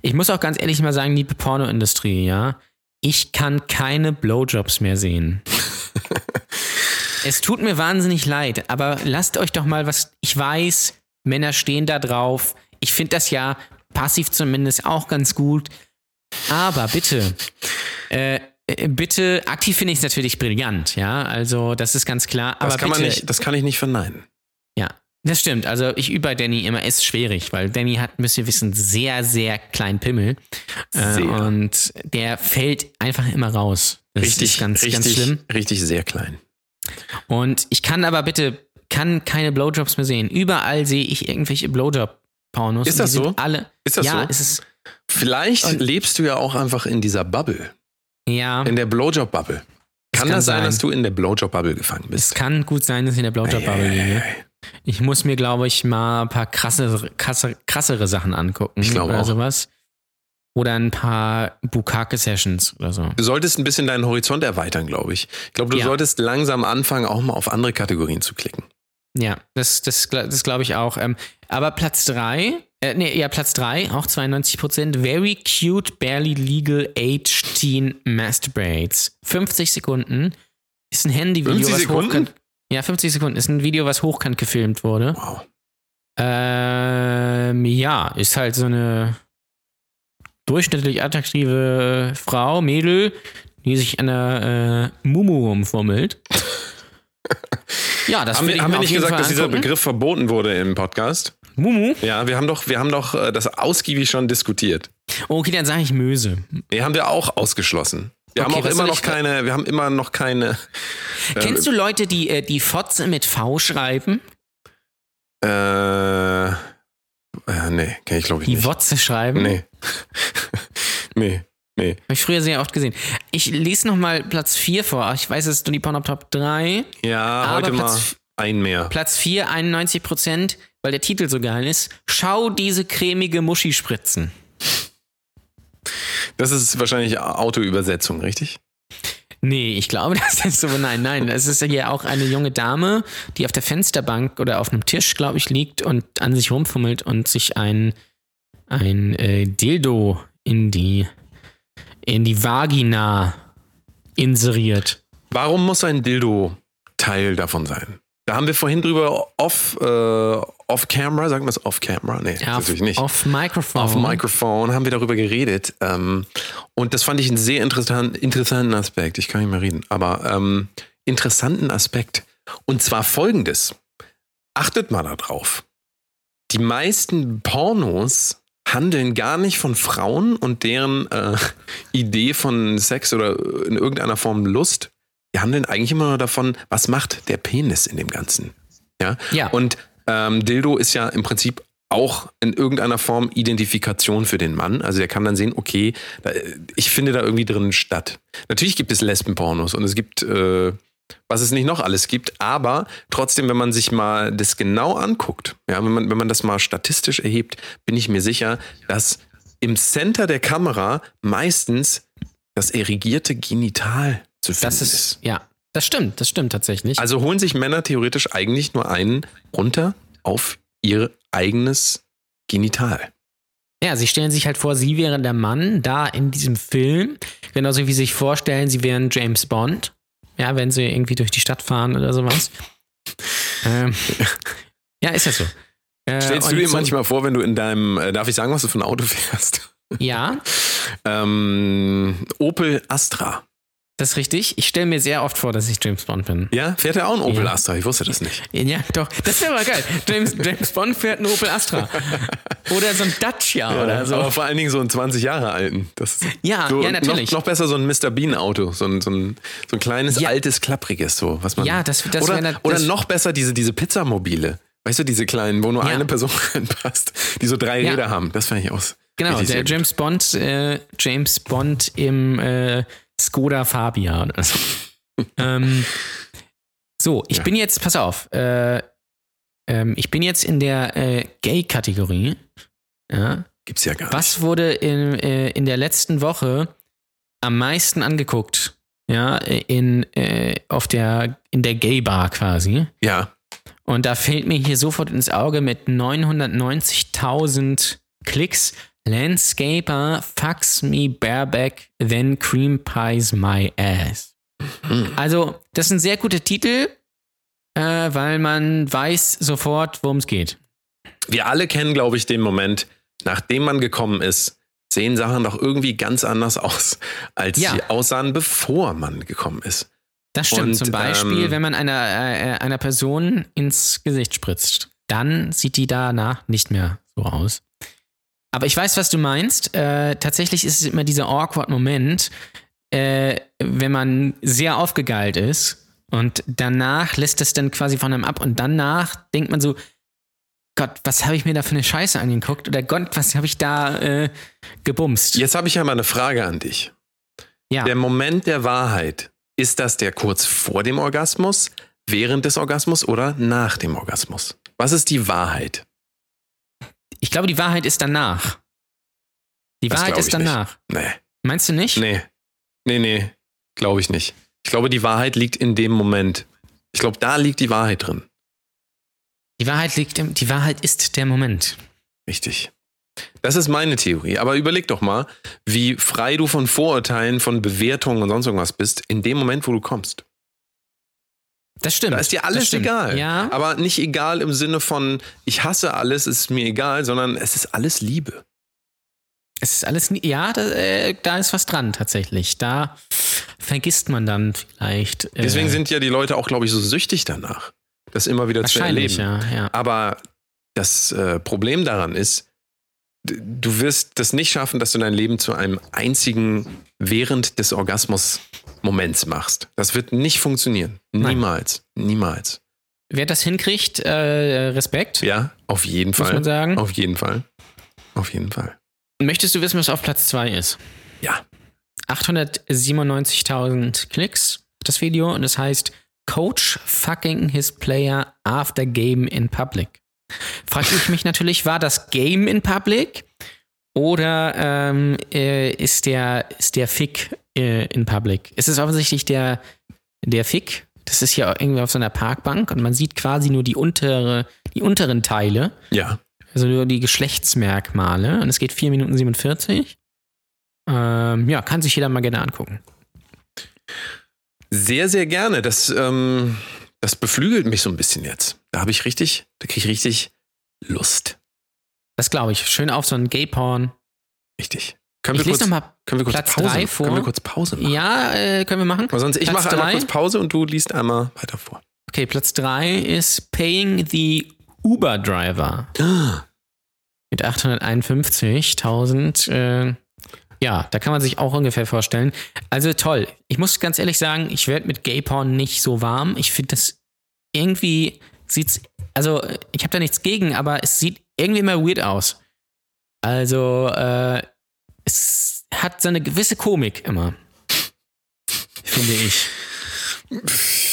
Ich muss auch ganz ehrlich mal sagen, liebe Pornoindustrie, ja, ich kann keine Blowjobs mehr sehen. es tut mir wahnsinnig leid, aber lasst euch doch mal was. Ich weiß, Männer stehen da drauf. Ich finde das ja passiv zumindest auch ganz gut. Aber bitte, äh, äh, bitte, aktiv finde ich es natürlich brillant, ja. Also, das ist ganz klar. Das aber kann bitte, man nicht, das kann ich nicht verneinen. ja, das stimmt. Also ich übe bei Danny immer, ist schwierig, weil Danny hat, müsst ihr wissen, sehr, sehr kleinen Pimmel. Äh, Sehr. und der fällt einfach immer raus. Das richtig, ganz, richtig, ganz schlimm. richtig sehr klein. Und ich kann aber bitte, kann keine Blowjobs mehr sehen. Überall sehe ich irgendwelche Blowjob-Pornos. Ist das so? Alle, Ist das ja, so? es ist, Vielleicht Und- lebst du ja auch einfach in dieser Bubble, ja, in der Blowjob-Bubble. Kann, kann das sein, sein. dass du in der Blowjob-Bubble gefangen es bist? kann gut sein, dass ich in der Blowjob-Bubble liege. Ich muss mir, glaube ich, mal ein paar krassere, krassere, krassere Sachen angucken. Ich glaube oder auch. sowas. Oder ein paar Bukake-Sessions oder so. Du solltest ein bisschen deinen Horizont erweitern, glaube ich. Ich glaube, du Ja. solltest langsam anfangen, auch mal auf andere Kategorien zu klicken. Ja, das, das, das glaube ich auch. Ähm, aber Platz 3, äh, nee, ja, Platz 3, auch 92 Prozent. Very cute, barely legal age teen masturbates. 50 Sekunden. Ist ein Handyvideo, 50 was Sekunden? Ja, 50 Sekunden. Ist ein Video, was hochkant gefilmt wurde. Wow. Ähm, ja, ist halt so eine durchschnittlich attraktive Frau, Mädel, die sich an der äh, Mumu rumfummelt. ja, das Haben wir, ich haben wir nicht gesagt, Fall dass dieser. Begriff verboten wurde im Podcast? Mumu? Ja, wir haben doch, wir haben doch äh, das ausgiebig schon diskutiert. Okay, dann sage ich Möse. Wir haben wir auch ausgeschlossen. Wir Okay, haben auch immer noch keine, wir haben immer noch keine. Kennst du Leute, die äh, die Fotze mit V schreiben? Äh, äh nee, kenn ich glaube ich Die nicht. Wotze schreiben? Nee. nee, nee. Habe ich früher sehr oft gesehen. Ich lese nochmal Platz 4 vor. Ich weiß, es ist nur die Pornhub Top 3. Ja, heute mal Platz- ein mehr. Platz 4, 91 Prozent, weil der Titel so geil ist. Schau diese cremige Muschi spritzen. Das ist wahrscheinlich Autoübersetzung, richtig? Nee, ich glaube, das ist so. Nein, nein. Es ist ja auch eine junge Dame, die auf der Fensterbank oder auf einem Tisch, glaube ich, liegt und an sich rumfummelt und sich ein, ein äh, Dildo in die, in die Vagina inseriert. Warum muss ein Dildo Teil davon sein? Da haben wir vorhin drüber off, äh, off camera, sagen wir es off camera? Nee, Ja, natürlich nicht. auf Microphone. Dem Mikrofon haben wir darüber geredet. Ähm, und das fand ich einen sehr interessant, interessanten Aspekt. Ich kann nicht mehr reden, aber ähm, interessanten Aspekt. Und zwar folgendes. Achtet mal darauf. Die meisten Pornos handeln gar nicht von Frauen und deren äh, Idee von Sex oder in irgendeiner Form Lust. Die handeln eigentlich immer nur davon, was macht der Penis in dem Ganzen. Ja. Ja. Und ähm, Dildo ist ja im Prinzip auch in irgendeiner Form Identifikation für den Mann. Also er kann dann sehen, okay, ich finde da irgendwie drin statt. Natürlich gibt es Lesbenpornos und es gibt, äh, was es nicht noch alles gibt, aber trotzdem, wenn man sich mal das genau anguckt, ja, wenn man, wenn man das mal statistisch erhebt, bin ich mir sicher, dass im Center der Kamera meistens das erigierte Genital zu finden Das ist, ja, das stimmt, das stimmt tatsächlich. also holen sich Männer theoretisch eigentlich nur einen runter auf ihr eigenes Genital. Ja, sie stellen sich halt vor, sie wären der Mann da in diesem Film, genauso wie sie sich vorstellen, sie wären James Bond. Ja, wenn sie irgendwie durch die Stadt fahren oder sowas. ähm, ja, ist ja so. Äh, Stellst du dir so- manchmal vor, wenn du in deinem, äh, darf ich sagen, was du für ein Auto fährst? Ja, Ähm, Opel Astra. Das ist richtig. Ich stelle mir sehr oft vor, dass ich James Bond bin. Ja, fährt er auch ein Opel Ja. Astra? Ich wusste das nicht. Ja, doch. Das wäre aber geil. James, James Bond fährt einen Opel Astra. Oder so ein Dacia oder so. Aber vor allen Dingen so einen 20 Jahre alten. Das Ja, so, ja, natürlich. Noch, noch besser so ein Mr. Bean Auto, so ein, so ein, so ein kleines, Ja. altes, klappriges, so, was man. Ja, das- das oder, wär nat- oder das- noch besser diese, diese Pizzamobile. Weißt du, diese kleinen, wo nur Ja. eine Person reinpasst, die so drei Ja. Räder haben. Das fand ich aus. Genau, der. James Bond, äh, James Bond im äh, Skoda Fabia oder so. ähm, so, ich Ja. bin jetzt, pass auf, äh, ähm, ich bin jetzt in der äh, Gay-Kategorie. Ja. Gibt's ja gar nicht. Was wurde in, äh, in der letzten Woche am meisten angeguckt? Ja, in, äh, auf der, in der Gay-Bar quasi. Ja. Und da fällt mir hier sofort ins Auge mit 990.000 Klicks. Landscaper fucks me bareback, then cream pies my ass. Hm. Also, das ist ein sehr guter Titel, äh, weil man weiß sofort, worum es geht. Wir alle kennen, glaube ich, den Moment, nachdem man gekommen ist, sehen Sachen doch irgendwie ganz anders aus, als Ja. sie aussahen, bevor man gekommen ist. Das stimmt. Und, Zum Beispiel, ähm, wenn man einer, äh, einer Person ins Gesicht spritzt, dann sieht die danach nicht mehr so aus. Aber ich weiß, was du meinst. Äh, tatsächlich ist es immer dieser awkward Moment, äh, wenn man sehr aufgegeilt ist und danach lässt es dann quasi von einem ab und danach denkt man so, Gott, was habe ich mir da für eine Scheiße angeguckt? Oder Gott, was habe ich da äh, gebumst? Jetzt habe ich ja mal eine Frage an dich. ja. Der Moment der Wahrheit, ist das der kurz vor dem Orgasmus, während des Orgasmus oder nach dem Orgasmus? Was ist die Wahrheit? Ich glaube, die Wahrheit ist danach. Die Das Wahrheit ist ich nicht. danach. Nee, Meinst du nicht? nee, nee, nee, glaube ich nicht. Ich glaube, die Wahrheit liegt in dem Moment. Ich glaube, da liegt die Wahrheit drin. Die Wahrheit liegt im, die Wahrheit ist der Moment. Richtig. Das ist meine Theorie. Aber überleg doch mal, wie frei du von Vorurteilen, von Bewertungen und sonst irgendwas bist, in dem Moment, wo du kommst. Das stimmt. Da ist dir alles egal. Ja. Aber nicht egal im Sinne von, ich hasse alles, ist mir egal, sondern es ist alles Liebe. Es ist alles, ja, da, äh, da ist was dran tatsächlich. Da vergisst man dann vielleicht. Äh, Deswegen sind ja die Leute auch, glaube ich, so süchtig danach, das immer wieder zu erleben. ja, ja. Aber das äh, Problem daran ist, du wirst das nicht schaffen, dass du dein Leben zu einem einzigen während des Orgasmus-Moments machst. Das wird nicht funktionieren. Nein. Niemals. Niemals. Wer das hinkriegt, äh, Respekt, Ja, auf jeden muss Fall. man sagen. Auf jeden Fall. Auf jeden Fall. Möchtest du wissen, was auf Platz 2 ist? Ja. 897.000 Klicks, das Video, und es heißt Coach fucking his player after game in public. Frag ich mich natürlich, war das Game in public oder ähm, äh, ist, der, ist der Fick äh, in public? Es ist offensichtlich der, der Fick. Das ist ja irgendwie auf so einer Parkbank und man sieht quasi nur die, untere, die unteren Teile. Ja. Also nur die Geschlechtsmerkmale. Und es geht 4 Minuten 47. Ähm, ja, kann sich jeder mal gerne angucken. Sehr, sehr gerne. Das, ähm, das beflügelt mich so ein bisschen jetzt. Da habe ich richtig, da kriege ich richtig Lust. Das glaube ich. Schön auf so ein Gay-Porn. Richtig. Können Ich wir, kurz, nochmal können wir kurz Platz Pause drei machen? vor. Können wir kurz Pause machen? Ja, äh, können wir machen. Weil sonst, ich mache einmal drei. kurz Pause und du liest einmal weiter vor. Okay, Platz 3 ist Paying the Uber Driver mit 851.000. Äh, ja, da kann man sich auch ungefähr vorstellen. Also toll. Ich muss ganz ehrlich sagen, ich werde mit Gay Porn nicht so warm. Ich finde das irgendwie sieht's, also ich habe da nichts gegen, aber es sieht irgendwie immer weird aus. Also äh, es hat so eine gewisse Komik immer. Finde ich.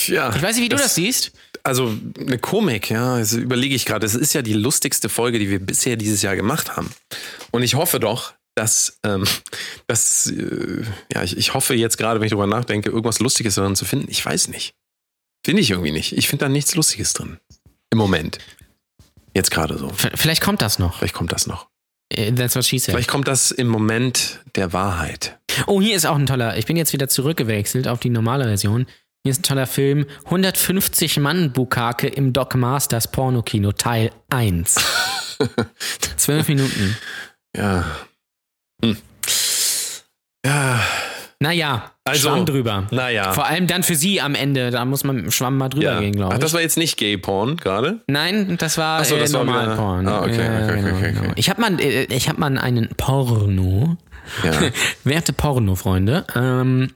Ja. Ich weiß nicht, wie du das siehst. Also eine Komik, ja, das überlege ich gerade. Es ist ja die lustigste Folge, die wir bisher dieses Jahr gemacht haben. Und ich hoffe doch, dass, ähm, dass äh, ja, ich, ich hoffe jetzt gerade, wenn ich drüber nachdenke, irgendwas Lustiges darin zu finden. Ich weiß nicht. Finde ich irgendwie nicht. Ich finde da nichts Lustiges drin. Im Moment. Jetzt gerade so. V- Vielleicht kommt das noch. Vielleicht kommt das noch. Äh, That's what she said. Vielleicht kommt das im Moment der Wahrheit. Oh, hier ist auch ein toller. Ich bin jetzt wieder zurückgewechselt auf die normale Version. Hier ist ein toller Film. 150 Mann Bukake im Doc Masters Pornokino Teil 1. Zwölf Minuten. Ja. Hm. Ja. Naja, Also, Schwamm drüber. Naja. Vor allem dann für sie am Ende. Da muss man mit dem Schwamm mal drüber Ja. gehen, glaube Ach, ich. das war jetzt nicht Gay-Porn gerade? Nein, das war Ach so, äh, das war wieder- Normalporn. Ah, okay, Ja, okay, genau, okay, okay. genau. Ich habe mal, äh, ich hab mal einen Porno, Ja. werte Porno-Freunde, ähm,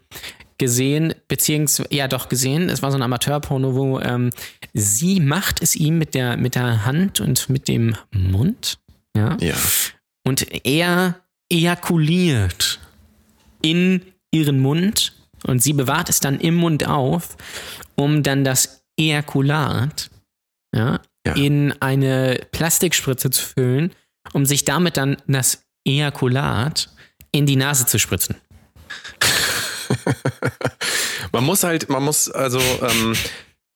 gesehen, beziehungsweise, ja doch gesehen, es war so ein Amateur-Porno, wo ähm, sie macht es ihm mit der, mit der Hand und mit dem Mund, ja, ja. und er ejakuliert in ihren Mund und sie bewahrt es dann im Mund auf, um dann das Ejakulat ja, Ja. in eine Plastikspritze zu füllen, um sich damit dann das Ejakulat in die Nase zu spritzen. Man muss halt, man muss, also, ähm,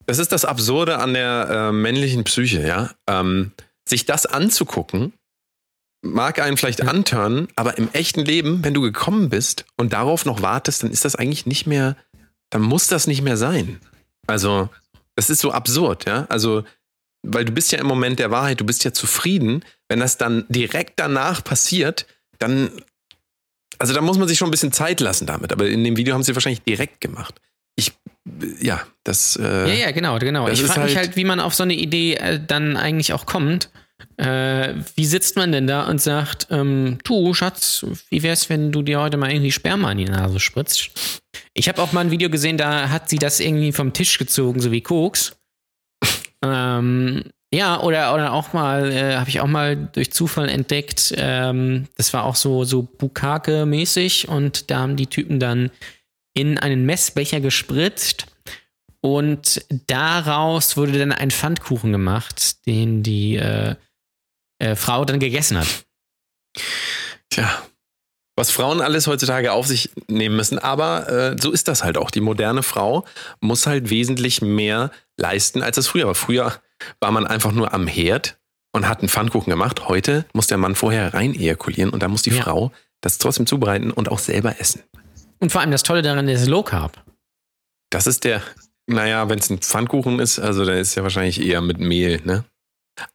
das ist das Absurde an der äh, männlichen Psyche, ja. Ähm, sich das anzugucken, mag einen vielleicht Ja. antören, aber im echten Leben, wenn du gekommen bist und darauf noch wartest, dann ist das eigentlich nicht mehr, dann muss das nicht mehr sein. Also, das ist so absurd, ja. Also, weil du bist ja im Moment der Wahrheit, du bist ja zufrieden. Wenn das dann direkt danach passiert, dann, also da muss man sich schon ein bisschen Zeit lassen damit. Aber in dem Video haben sie wahrscheinlich direkt gemacht. Ich, ja, das. Äh, Ja, ja, genau, genau. Ich frage mich halt- halt, wie man auf so eine Idee äh, dann eigentlich auch kommt. Äh, wie sitzt man denn da und sagt, ähm, du Schatz, wie wär's, wenn du dir heute mal irgendwie Sperma in die Nase spritzt? Ich habe auch mal ein Video gesehen, da hat sie das irgendwie vom Tisch gezogen, so wie Koks. Ähm, ja, oder, oder auch mal, äh, habe ich auch mal durch Zufall entdeckt, ähm, das war auch so, so Bukake-mäßig und da haben die Typen dann in einen Messbecher gespritzt und daraus wurde dann ein Pfannkuchen gemacht, den die äh, äh, Frau dann gegessen hat. Tja. Was Frauen alles heutzutage auf sich nehmen müssen, aber äh, so ist das halt auch. Die moderne Frau muss halt wesentlich mehr leisten, als es früher war. Früher war man einfach nur am Herd und hat einen Pfannkuchen gemacht. Heute muss der Mann vorher rein ejakulieren und dann muss die Ja. Frau das trotzdem zubereiten und auch selber essen. Und vor allem das Tolle daran ist Low Carb. Das ist der, naja, wenn es ein Pfannkuchen ist, also dann ist ja wahrscheinlich eher mit Mehl, ne?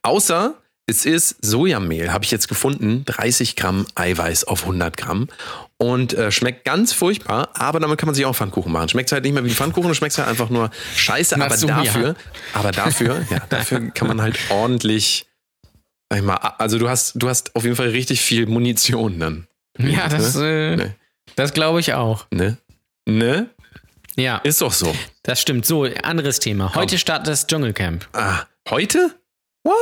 Außer es ist Sojamehl, habe ich jetzt gefunden, 30 Gramm Eiweiß auf 100 Gramm und äh, schmeckt ganz furchtbar, aber damit kann man sich auch Pfannkuchen machen. Schmeckt halt nicht mehr wie Pfannkuchen, schmeckt halt einfach nur scheiße, Na, aber dafür, aber dafür, ja, dafür kann man halt ordentlich, sag ich mal, also du hast, du hast auf jeden Fall richtig viel Munition dann, Ja, das, äh, Nee. das glaube ich auch. ne? Ne? Ja, Ist doch so. das stimmt. So, anderes Thema. Heute startet das Dschungelcamp. Ah, heute? What?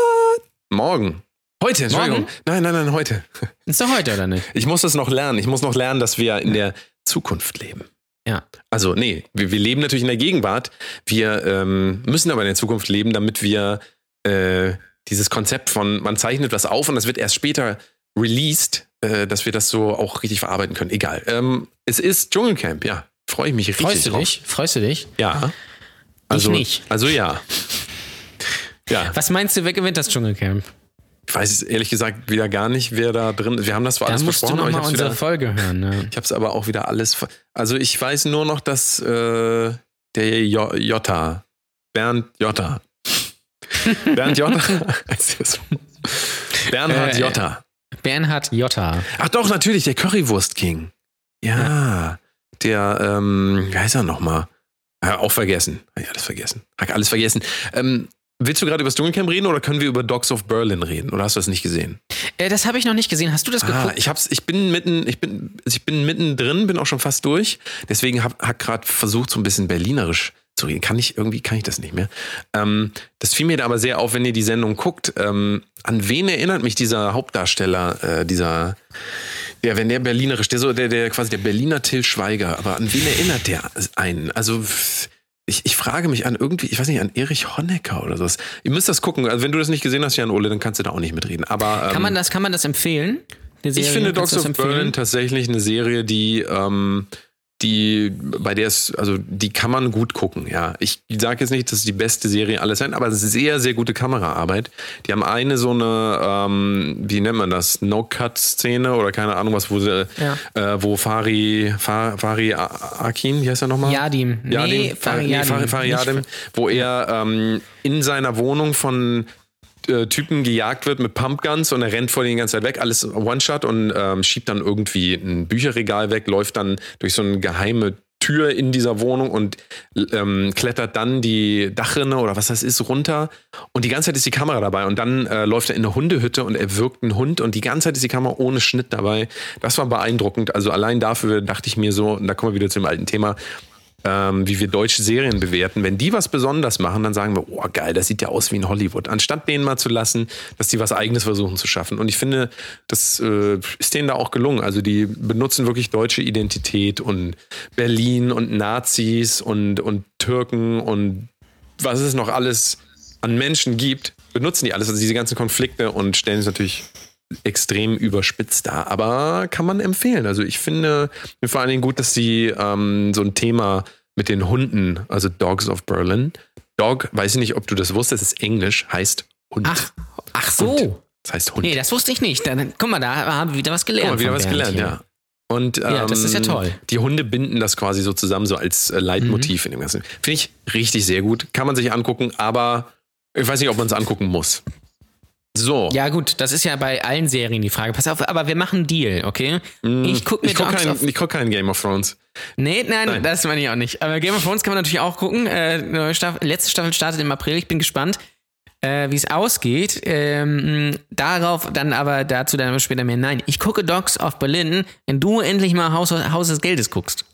Morgen. Heute, Entschuldigung. Morgen? Nein, nein, nein, heute. Ist doch heute, oder nicht? Ich muss das noch lernen. Ich muss noch lernen, dass wir in der Zukunft leben. Ja. Also, nee, wir, wir leben natürlich in der Gegenwart. Wir ähm, müssen aber in der Zukunft leben, damit wir äh, dieses Konzept von, man zeichnet was auf und das wird erst später released, äh, dass wir das so auch richtig verarbeiten können. Egal. Ähm, es ist Dschungelcamp, ja. Freue ich mich richtig Freust du drauf. dich? Freust du dich? Ja. Also, nicht. Also ja. Ja. Was meinst du, wer gewinnt das Dschungelcamp? Ich weiß es ehrlich gesagt wieder gar nicht, wer da drin ist. Wir haben das zwar Da alles musst du besprochen, aber ich habe unsere wieder, Folge hören. Ne? ich hab's aber auch wieder alles. Also ich weiß nur noch, dass äh, der J Jota Bernd Jotta. Bernd Jotta. Bernhard Äh, Jotta. Bernhard Jotta. Ach doch, natürlich, der Currywurst King. Ja, der, ähm, wie heißt er nochmal? Ja, auch vergessen. Ja, alles vergessen. Hab alles vergessen. Ähm, willst du gerade über das Dschungelcamp reden oder können wir über Dogs of Berlin reden? Oder hast du das nicht gesehen? Äh, das habe ich noch nicht gesehen. Hast du das Ah, geguckt? ich hab's, ich bin mitten, ich bin, ich bin mittendrin, bin auch schon fast durch. Deswegen hab, hab gerade versucht, so ein bisschen berlinerisch zu reden. Kann ich, irgendwie kann ich das nicht mehr. Ähm, das fiel mir da aber sehr auf, wenn ihr die Sendung guckt. Ähm, an wen erinnert mich dieser Hauptdarsteller, äh, dieser, der, wenn der berlinerisch, der so, der, der quasi der Berliner Till Schweiger, aber an wen erinnert der einen? Also, ich, ich frage mich an irgendwie, ich weiß nicht, an Erich Honecker oder sowas. Ihr müsst das gucken. Also, wenn du das nicht gesehen hast, Jan Ole, dann kannst du da auch nicht mitreden. Aber, ähm, kann, man das, kann man das empfehlen? Die ich Serie? finde Dogs of? Berlin tatsächlich eine Serie, die, ähm, die, bei der es, also die kann man gut gucken, ja. Ich sage jetzt nicht, dass es die beste Serie aller Zeiten, aber sehr, sehr gute Kameraarbeit. Die haben eine so eine, ähm, wie nennt man das, No-Cut-Szene oder keine Ahnung was, wo sie, Ja. äh, wo Fari, Fa- Fari A- Akin, wie heißt er nochmal? Yadim. Nee, Yadim, Fari nee, Yadim. Fari, Fari Yadim, wo er ähm, in seiner Wohnung von äh, Typen gejagt wird mit Pumpguns und er rennt vor denen die ganze Zeit weg, alles One-Shot und ähm, schiebt dann irgendwie ein Bücherregal weg, läuft dann durch so eine geheime Tür in dieser Wohnung und ähm, klettert dann die Dachrinne oder was das ist runter und die ganze Zeit ist die Kamera dabei und dann äh, läuft er in eine Hundehütte und er wirkt einen Hund und die ganze Zeit ist die Kamera ohne Schnitt dabei. Das war beeindruckend. Also allein dafür dachte ich mir so, und da kommen wir wieder zu dem alten Thema, ähm, wie wir deutsche Serien bewerten. Wenn die was besonders machen, dann sagen wir, oh geil, das sieht ja aus wie in Hollywood. Anstatt denen mal zu lassen, dass die was eigenes versuchen zu schaffen. Und ich finde, das äh, ist denen da auch gelungen. Also die benutzen wirklich deutsche Identität und Berlin und Nazis und, und Türken und was es noch alles an Menschen gibt, benutzen die alles, also diese ganzen Konflikte und stellen es natürlich extrem überspitzt dar. Aber kann man empfehlen. Also ich finde vor allen Dingen gut, dass sie ähm, so ein Thema mit den Hunden, also Dogs of Berlin. Dog, weiß ich nicht, ob du das wusstest, ist Englisch, heißt Hund. Ach, ach so. Hund. Das heißt Hund. Nee, das wusste ich nicht. Dann, guck mal, da haben wir wieder was gelernt. Guck mal, wieder was gelernt, hier. ja. Und, ähm, Ja, das ist ja toll. Die Hunde binden das quasi so zusammen, so als äh, Leitmotiv in dem Ganzen. Finde ich richtig sehr gut. Kann man sich angucken, aber ich weiß nicht, ob man es angucken muss. So. Ja, gut, das ist ja bei allen Serien die Frage. Pass auf, aber wir machen einen Deal, okay? Ich gucke mir ich guck Dogs kein, ich guck kein Game of Thrones. Nee, nein, Nein. das meine ich auch nicht. Aber Game of Thrones kann man natürlich auch gucken. Äh, neue Staffel, letzte Staffel startet im April. Ich bin gespannt, äh, wie es ausgeht. Ähm, darauf dann aber dazu dann später mehr. Nein, ich gucke Dogs of Berlin, wenn du endlich mal Haus, Haus des Geldes guckst.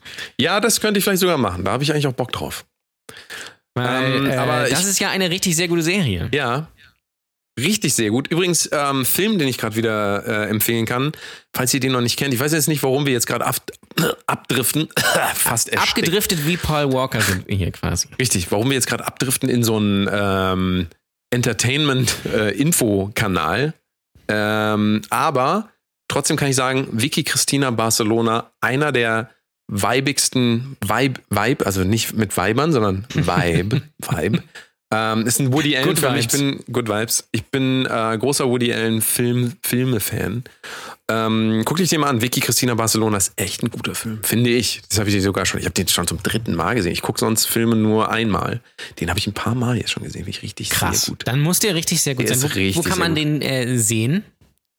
Ja, das könnte ich vielleicht sogar machen. Da habe ich eigentlich auch Bock drauf. Weil, Ähm, äh, aber das ich- ist ja eine richtig sehr gute Serie. Ja. Richtig sehr gut. Übrigens, ähm, Film, den ich gerade wieder äh, empfehlen kann, falls ihr den noch nicht kennt. Ich weiß jetzt nicht, warum wir jetzt gerade ab, abdriften. Fast erstickt. Abgedriftet wie Paul Walker sind wir hier quasi. Richtig, warum wir jetzt gerade abdriften in so einen ähm, Entertainment-Info-Kanal. ähm, aber trotzdem kann ich sagen, Vicky Christina Barcelona, einer der weibigsten Vibe, Vibe, also nicht mit Weibern, sondern Vibe, Vibe. Ähm, ist ein Woody Allen Good Film. Ich bin Good Vibes. Ich bin äh, großer Woody Allen Film Filme Fan. Ähm, guck dich den mal an. Vicky Christina Barcelona ist echt ein guter Film, finde ich. Das habe ich sogar schon. Ich habe den schon zum dritten Mal gesehen. Ich gucke sonst Filme nur einmal. Den habe ich ein paar Mal jetzt schon gesehen. Finde ich richtig Krass. sehr gut. Dann muss der richtig sehr gut Der sein. Wo, richtig wo kann man den äh, sehen?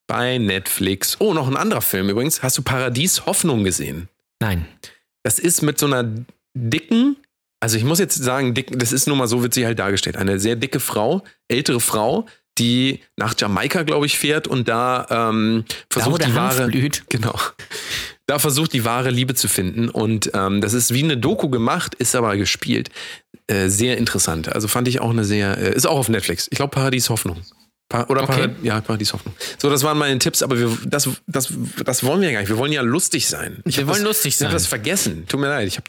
Bei Netflix. Oh, noch ein anderer Film übrigens. Hast du Paradies Hoffnung gesehen? Nein. Das ist mit so einer dicken, also ich muss jetzt sagen, dick, das ist nur mal so, wird sie halt dargestellt. Eine sehr dicke Frau, ältere Frau, die nach Jamaika, glaube ich, fährt und da ähm, Da, versucht der die Hanf wahre. blüht. Genau. Da versucht die wahre Liebe zu finden. Und ähm, das ist wie eine Doku gemacht, ist aber gespielt. Äh, sehr interessant. Also fand ich auch eine sehr. Äh, ist auch auf Netflix. Ich glaube, Paradies Hoffnung. Pa oder Okay. Parad ja, Paradies Hoffnung. So, das waren meine Tipps, aber wir, das, das, das wollen wir ja gar nicht. Wir wollen ja lustig sein. Ich Wir wollen das, lustig Ich habe sein. das vergessen. Tut mir leid. Ich habe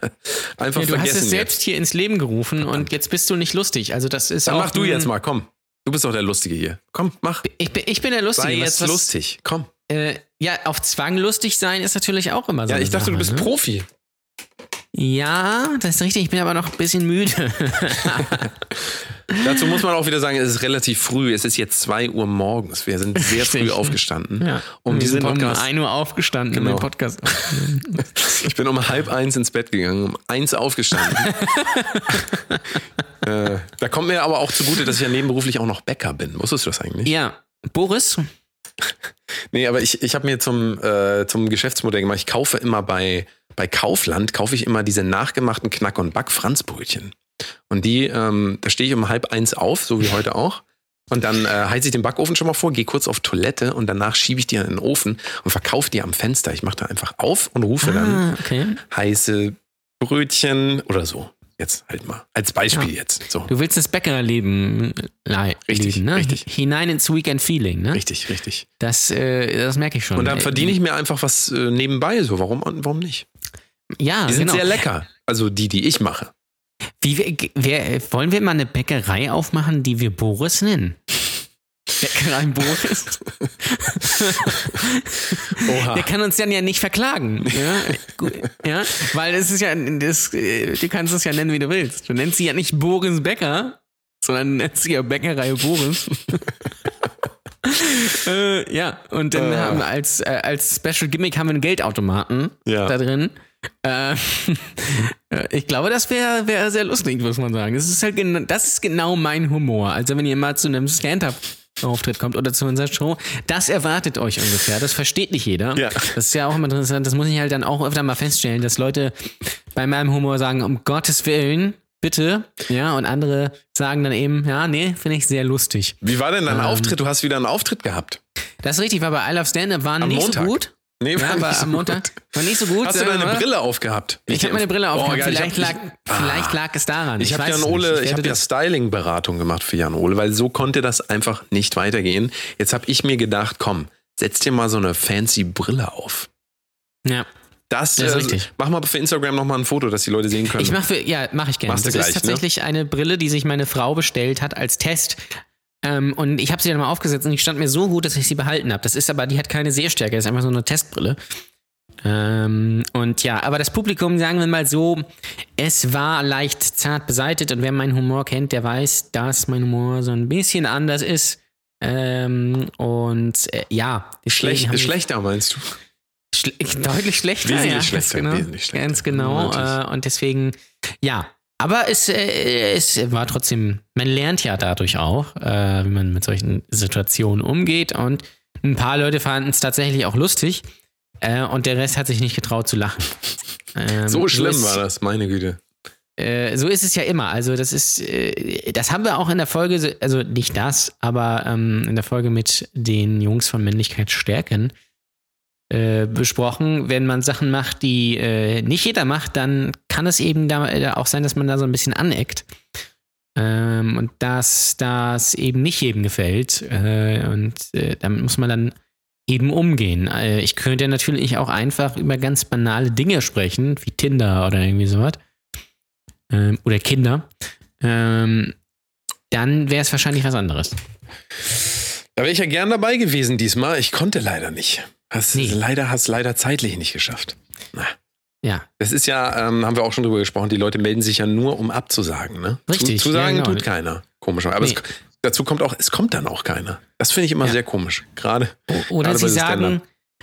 einfach Ja, du hast vergessen. es selbst hier ins Leben gerufen und jetzt bist du nicht lustig. Also das ist Dann auch mach du jetzt mal, komm. Du bist doch der Lustige hier. Komm, mach. Ich bin, ich bin der Lustige. Sei jetzt was- lustig. Komm. Äh, ja, auf Zwang lustig sein ist natürlich auch immer so. Ja, ich dachte, du Sache, bist ne? Profi. Ja, das ist richtig. Ich bin aber noch ein bisschen müde. Dazu muss man auch wieder sagen, es ist relativ früh. Es ist jetzt 2 Uhr morgens. Wir sind sehr früh Richtig. aufgestanden. Ja. Um wir diesen sind Podcast. um 1 Uhr aufgestanden, um Genau. den Podcast. Ich bin um halb eins ins Bett gegangen, um eins aufgestanden. äh, da kommt mir aber auch zugute, dass ich ja nebenberuflich auch noch Bäcker bin. Wusstest du das eigentlich? ja, Boris, Nee, aber ich, ich habe mir zum, äh, zum Geschäftsmodell gemacht, ich kaufe immer bei, bei Kaufland, kaufe ich immer diese nachgemachten Knack- und Back-Franzbrötchen. Und die, ähm, da stehe ich um halb eins auf, so wie heute auch. Und dann äh, heize ich den Backofen schon mal vor, gehe kurz auf Toilette und danach schiebe ich die in den Ofen und verkaufe die am Fenster. Ich mache da einfach auf und rufe dann ah, okay. heiße Brötchen oder so. Jetzt halt mal. Als Beispiel jetzt. So. Du willst das Bäckerleben lei- Richtig, leben, ne? richtig. Hinein ins Weekend-Feeling, ne? Richtig, richtig. Das, äh, das merke ich schon. Und dann Äh, verdiene ich mir einfach was äh, nebenbei. So, warum, warum nicht? Ja, Die sind genau. sehr lecker. Also die, die ich mache. Wie, wer, wollen wir mal eine Bäckerei aufmachen, die wir Boris nennen? Bäckerei Boris? Oha. Der kann uns dann ja nicht verklagen. Ja, ja? weil es ist ja, das, äh, du kannst es ja nennen, wie du willst. Du nennst sie ja nicht Boris Bäcker, sondern du nennst sie ja Bäckerei Boris. äh, ja, und dann Äh. haben wir als, äh, als Special Gimmick haben wir einen Geldautomaten Ja. da drin. Äh, ich glaube, das wäre wär sehr lustig, muss man sagen. Das ist halt gen- das ist genau mein Humor. Also wenn ihr mal zu einem Stand-up Auftritt kommt oder zu unserer Show, das erwartet euch ungefähr. Das versteht nicht jeder. Ja. Das ist ja auch immer interessant. Das muss ich halt dann auch öfter mal feststellen, dass Leute bei meinem Humor sagen, um Gottes Willen, bitte. Ja, und andere sagen dann eben, ja, nee, finde ich sehr lustig. Wie war denn dein Ähm. Auftritt? Du hast wieder einen Auftritt gehabt. Das ist richtig, war bei I Love Stand-Up, war Am nicht Montag. so gut. Nee, Ja, war war nicht so am Montag. gut. War nicht so gut. Hast du deine mal. Brille aufgehabt? Ich habe meine Brille Oh, aufgehabt. Ich vielleicht, lag, ich- vielleicht Ah. lag es daran. Ich habe weiß Jan es Ole, nicht. ich habe werde ja Styling-Beratung gemacht für Jan Ole, weil so konnte das einfach nicht weitergehen. Jetzt habe ich mir gedacht, komm, setz dir mal so eine fancy Brille auf. ja. Das, Das ist äh, richtig. mach mal für Instagram nochmal ein Foto, dass die Leute sehen können. Ich mache für, ja, mache ich gerne. Machst Das gleich, ist ne? tatsächlich eine Brille, die sich meine Frau bestellt hat als Test. Ähm, und ich habe sie dann mal aufgesetzt und die stand mir so gut, dass ich sie behalten habe. Das ist aber, die hat keine Sehstärke, das ist einfach so eine Testbrille. Ähm, und ja, aber das Publikum, sagen wir mal so, es war leicht zart beseitet und wer meinen Humor kennt, der weiß, dass mein Humor so ein bisschen anders ist. Ähm, und äh, ja, wir- schlechter meinst du? Schle deutlich schlechter. Wesentlich ja, schlechter, Ganz genau. wesentlich schlechter. Ganz genau. Äh, und deswegen, ja. Aber es, äh, es war trotzdem, man lernt ja dadurch auch, äh, wie man mit solchen Situationen umgeht. Und ein paar Leute fanden es tatsächlich auch lustig. Äh, und der Rest hat sich nicht getraut zu lachen. Ähm, So schlimm ist, war das, meine Güte. Äh, so ist es ja immer. Also das ist, äh, das haben wir auch in der Folge, so- also nicht das, aber ähm, in der Folge mit den Jungs von Männlichkeit stärken äh, besprochen. Wenn man Sachen macht, die äh, nicht jeder macht, dann kann es eben da äh, auch sein, dass man da so ein bisschen aneckt. Ähm, und dass das eben nicht jedem gefällt. Äh, und äh, damit muss man dann eben umgehen. Ich könnte natürlich auch einfach über ganz banale Dinge sprechen, wie Tinder oder irgendwie sowas ähm, oder Kinder, ähm, dann wäre es wahrscheinlich was anderes. Da wäre ich ja gern dabei gewesen diesmal. Ich konnte leider nicht. Hast, Nee. Leider hast leider zeitlich nicht geschafft. Na. Ja, Das ist ja, ähm, haben wir auch schon drüber gesprochen, die Leute melden sich ja nur, um abzusagen. Ne? Richtig, Zu, zusagen ja, genau. tut keiner. Komisch. Aber Nee. es, dazu kommt auch, es kommt dann auch keiner. Das finde ich immer Ja. sehr komisch. Gerade. Oder Gerade sie sagen,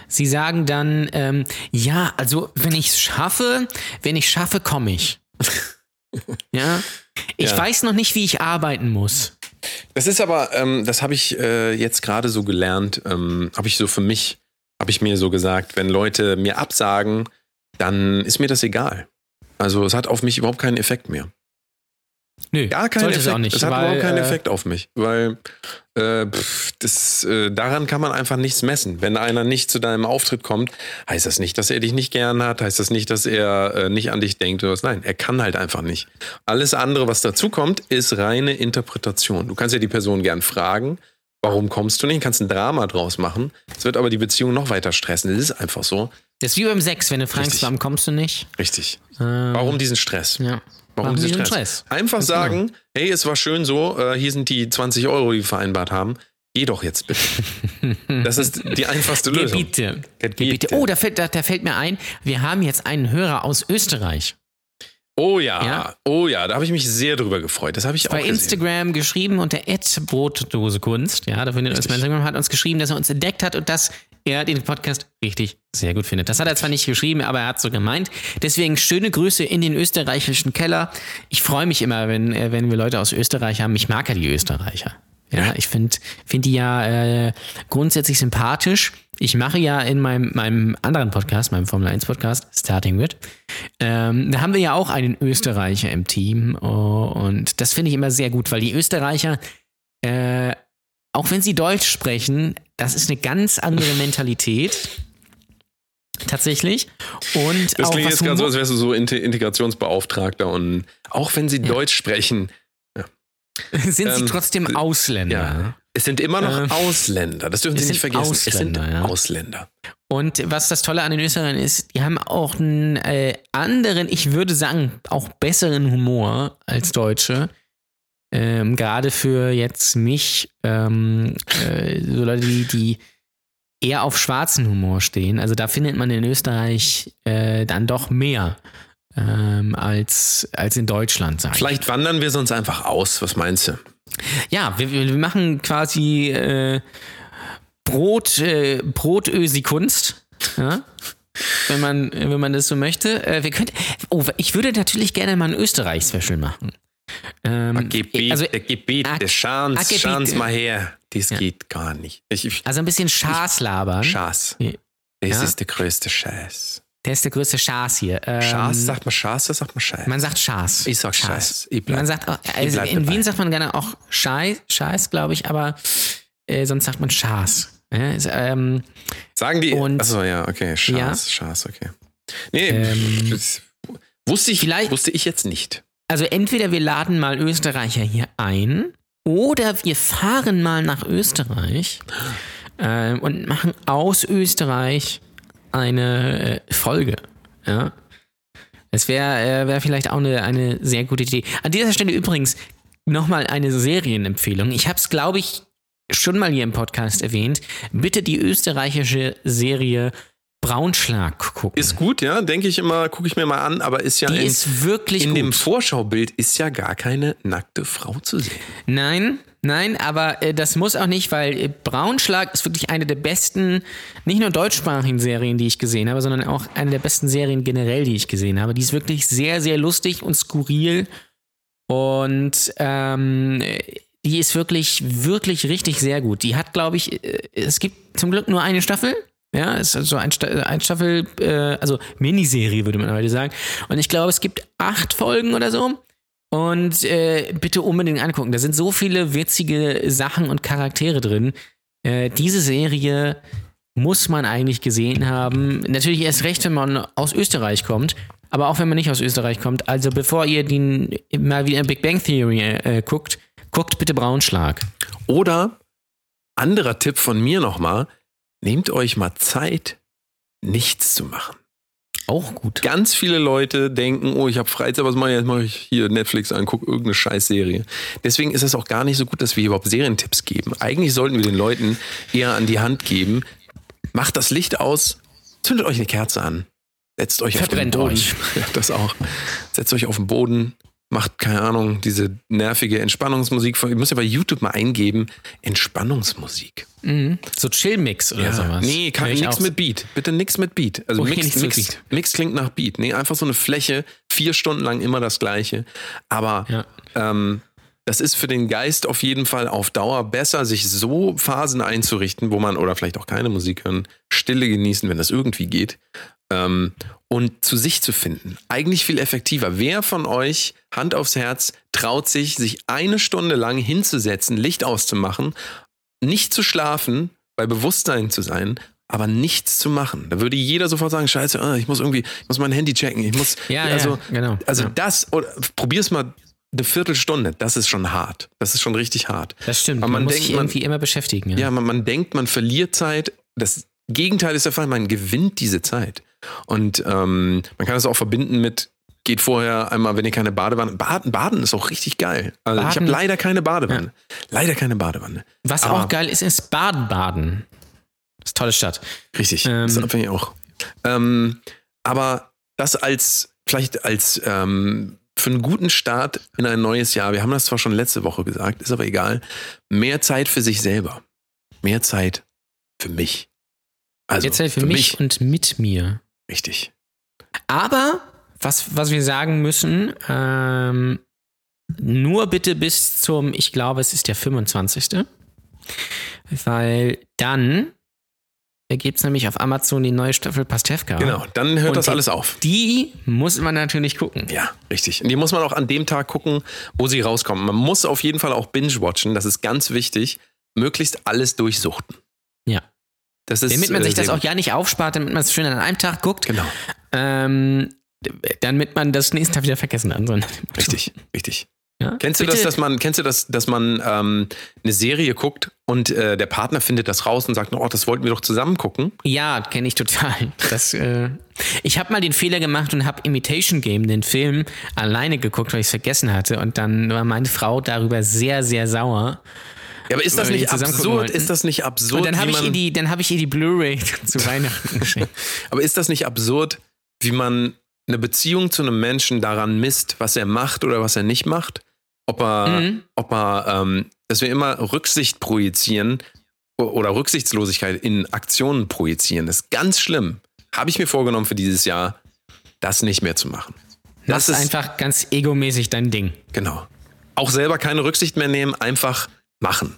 sie sagen dann, ähm, ja, also wenn ich es schaffe, wenn ich schaffe, komme ich. ja. Ich Ja. weiß noch nicht, wie ich arbeiten muss. Das ist aber, ähm, das habe ich äh, jetzt gerade so gelernt, ähm, habe ich so für mich, habe ich mir so gesagt, wenn Leute mir absagen, dann ist mir das egal. Also es hat auf mich überhaupt keinen Effekt mehr. Nö, Gar keinen Effekt. es auch nicht. es hat weil, überhaupt keinen äh, Effekt auf mich, weil äh, pff, das, äh, daran kann man einfach nichts messen. Wenn einer nicht zu deinem Auftritt kommt, heißt das nicht, dass er dich nicht gern hat, heißt das nicht, dass er äh, nicht an dich denkt oder was. Nein, er kann halt einfach nicht. Alles andere, was dazu kommt, ist reine Interpretation. Du kannst ja die Person gern fragen, warum kommst du nicht? Kannst ein Drama draus machen. Es wird aber die Beziehung noch weiter stressen. Das ist einfach so. Das ist wie beim Sex, wenn du fragst, warum kommst du nicht? Richtig. Ähm, Warum diesen Stress? Ja. Warum, Warum diesen Stress? Stress? Einfach Ganz sagen, hey, es war schön so, äh, hier sind die 20 Euro, die wir vereinbart haben. Geh doch jetzt bitte. Das ist die einfachste Lösung. Gebiete. Gebiete. Oh, da fällt, da, da fällt mir ein, wir haben jetzt einen Hörer aus Österreich. Oh ja, Ja. oh ja, da habe ich mich sehr drüber gefreut. Das habe ich auch bei gesehen. Instagram geschrieben unter Brotdose Kunst. Ja, da findet uns bei Instagram, hat uns geschrieben, dass er uns entdeckt hat und dass er den Podcast richtig sehr gut findet. Das hat er zwar nicht geschrieben, aber er hat so gemeint. Deswegen schöne Grüße in den österreichischen Keller. Ich freue mich immer, wenn, äh, wenn wir Leute aus Österreich haben. Ich mag ja die Österreicher. Ja, ich finde find die ja äh, grundsätzlich sympathisch. Ich mache ja in meinem, meinem anderen Podcast, meinem Formel 1 Podcast, Starting With, ähm, da haben wir ja auch einen Österreicher im Team. Oh, und das finde ich immer sehr gut, weil die Österreicher, äh, auch wenn sie Deutsch sprechen, das ist eine ganz andere Mentalität. Tatsächlich. Und Das klingt jetzt gerade so, als wärst du so Inte- Integrationsbeauftragter und auch wenn sie Deutsch sprechen, sind sie ähm, trotzdem Ausländer. ja, es sind immer noch Ähm, Ausländer. Das dürfen Sie nicht vergessen. es sind Ausländer, ja. Ausländer. Und was das Tolle an den Österreichern ist, die haben auch einen äh, anderen, ich würde sagen, auch besseren Humor als Deutsche. Ähm, Gerade für jetzt mich, ähm, äh, so Leute, die, die eher auf schwarzen Humor stehen. Also da findet man in Österreich äh, dann doch mehr ähm, als, als in Deutschland, sag ich. Vielleicht wandern wir sonst einfach aus. Was meinst du? Ja, wir, wir machen quasi äh, Brot, äh, Brotösi Kunst. Ja? Wenn man, wenn man das so möchte. Äh, wir könnten, oh, ich würde natürlich gerne mal ein Österreich-Special machen. Ähm, Gebet, also, der Gebet, Ah, der Schans, Gebet. Schans mal her. Das geht gar nicht. Ich, ich, also ein bisschen Schaß labern. Schaß. Ja. Das Ja. ist der größte Scheiß. Der ist der größte Schaß hier. Ähm, Schaß, sagt man Schaß oder sagt man Scheiß? Man sagt Schaß. ich sag Scheiß. Ich bleib, Man sagt auch, also in dabei. Wien sagt man gerne auch Scheiß, Scheiß glaube ich, aber äh, sonst sagt man Schaß. Ja, ist, ähm, Sagen die. Und- achso, ja, okay. Schaß, Ja. Schaß, okay. Nee, Ähm, wusste, ich, vielleicht- wusste ich jetzt nicht. Also entweder wir laden mal Österreicher hier ein oder wir fahren mal nach Österreich äh, und machen aus Österreich eine äh, Folge. Ja. Es wäre äh, wär vielleicht auch eine, eine sehr gute Idee. An dieser Stelle übrigens nochmal eine Serienempfehlung. Ich habe es, glaube ich, schon mal hier im Podcast erwähnt. Bitte die österreichische Serie Braunschlag gucken. Ist gut, ja, denke ich immer, gucke ich mir mal an, aber ist ja die in, ist wirklich in gut. dem Vorschaubild ist ja gar keine nackte Frau zu sehen. Nein, nein, aber äh, das muss auch nicht, weil äh, Braunschlag ist wirklich eine der besten, nicht nur deutschsprachigen Serien, die ich gesehen habe, sondern auch eine der besten Serien generell, die ich gesehen habe. Die ist wirklich sehr, sehr lustig und skurril und ähm, die ist wirklich, wirklich richtig sehr gut. Die hat, glaube ich, äh, es gibt zum Glück nur eine Staffel. Ja, es ist also ein, ein Staffel, äh, also Miniserie würde man heute sagen. Und ich glaube, es gibt acht Folgen oder so. Und äh, bitte unbedingt angucken. Da sind so viele witzige Sachen und Charaktere drin. Äh, diese Serie muss man eigentlich gesehen haben. Natürlich erst recht, wenn man aus Österreich kommt. Aber auch wenn man nicht aus Österreich kommt. Also bevor ihr den mal wieder Big Bang Theory äh, guckt, guckt bitte Braunschlag. Oder anderer Tipp von mir nochmal, nehmt euch mal Zeit, nichts zu machen. Auch gut. Ganz viele Leute denken, oh, ich habe Freizeit, was mache ich jetzt? Mache ich hier Netflix an, gucke irgendeine Scheißserie. Deswegen ist es auch gar nicht so gut, dass wir überhaupt Serientipps geben. Eigentlich sollten wir den Leuten eher an die Hand geben, macht das Licht aus, zündet euch eine Kerze an, setzt euch Verbrennt auf den Boden. euch. Ja, das auch. Setzt euch auf den Boden, macht, keine Ahnung, diese nervige Entspannungsmusik. von- Ihr müsst ja bei YouTube mal eingeben, Entspannungsmusik. Mhm. So Chill-Mix oder sowas. Nee, ich nichts auch. mit Beat. Bitte nichts mit Beat. Also Okay, Mix, nichts mit Mix, Beat. Mix klingt nach Beat. Nee, einfach so eine Fläche, vier Stunden lang immer das Gleiche. Aber Ja. ähm, das ist für den Geist auf jeden Fall auf Dauer besser, sich so Phasen einzurichten, wo man, oder vielleicht auch keine Musik hören, Stille genießen, wenn das irgendwie geht. Ähm, und zu sich zu finden. Eigentlich viel effektiver. Wer von euch, Hand aufs Herz, traut sich, sich eine Stunde lang hinzusetzen, Licht auszumachen, nicht zu schlafen, bei Bewusstsein zu sein, aber nichts zu machen? Da würde jeder sofort sagen, scheiße, ah, ich muss irgendwie, ich muss mein Handy checken, ich muss, Ja, also, ja, genau. also ja. das, oder probier's mal eine Viertelstunde, das ist schon hart. Das ist schon richtig hart. Das stimmt. Aber man, man muss denkt, sich man- irgendwie immer beschäftigen. Ja. Ja, man, man denkt, man verliert Zeit. Das Gegenteil ist der Fall, man gewinnt diese Zeit. Und ähm, man kann das auch verbinden mit, geht vorher einmal, wenn ihr keine Badewanne. Baden, Baden ist auch richtig geil. Also ich habe leider keine Badewanne. Leider keine Badewanne. Was Aber- auch geil ist, ist Baden-Baden. Das ist eine tolle Stadt. Richtig. Ähm. das finde ich auch. Ähm, aber das als vielleicht als ähm, für einen guten Start in ein neues Jahr, wir haben das zwar schon letzte Woche gesagt, ist aber egal, mehr Zeit für sich selber. Mehr Zeit für mich. Also Jetzt halt für, mich, und mit mir. Richtig. Aber was, was wir sagen müssen, ähm, nur bitte bis zum, ich glaube, es ist der 25. Weil dann gibt es nämlich auf Amazon die neue Staffel Pastewka. Genau, dann hört Und das die- alles auf. Die muss man natürlich gucken. Ja, richtig. Und die muss man auch an dem Tag gucken, wo sie rauskommen. Man muss auf jeden Fall auch binge-watchen, das ist ganz wichtig. Möglichst alles durchsuchten. Ja. Das ist, Damit man äh, sich das sehr auch ja nicht aufspart, damit man es schön an einem Tag guckt. Genau, Ähm, damit man das nächsten Tag wieder vergessen hat. richtig, richtig. Ja? Kennst du Bitte- das, dass man, kennst du das, dass man ähm, eine Serie guckt und äh, der Partner findet das raus und sagt, oh, das wollten wir doch zusammen gucken? Ja, kenne ich total. Das, äh, ich habe mal den Fehler gemacht und habe Imitation Game, den Film, alleine geguckt, weil ich es vergessen hatte. Und dann war meine Frau darüber sehr, sehr sauer. Ja, aber ist das nicht absurd? Ist das nicht absurd? Und dann habe ich, ihr die, dann hab ich ihr die Blu-ray zu Weihnachten geschenkt. Aber ist das nicht absurd, wie man eine Beziehung zu einem Menschen daran misst, was er macht oder was er nicht macht? Ob er, Mhm. ob er, ähm, dass wir immer Rücksicht projizieren oder Rücksichtslosigkeit in Aktionen projizieren. Das ist ganz schlimm. Habe ich mir vorgenommen für dieses Jahr, das nicht mehr zu machen. Das Das ist einfach ganz egomäßig dein Ding. genau. Auch selber keine Rücksicht mehr nehmen, einfach machen.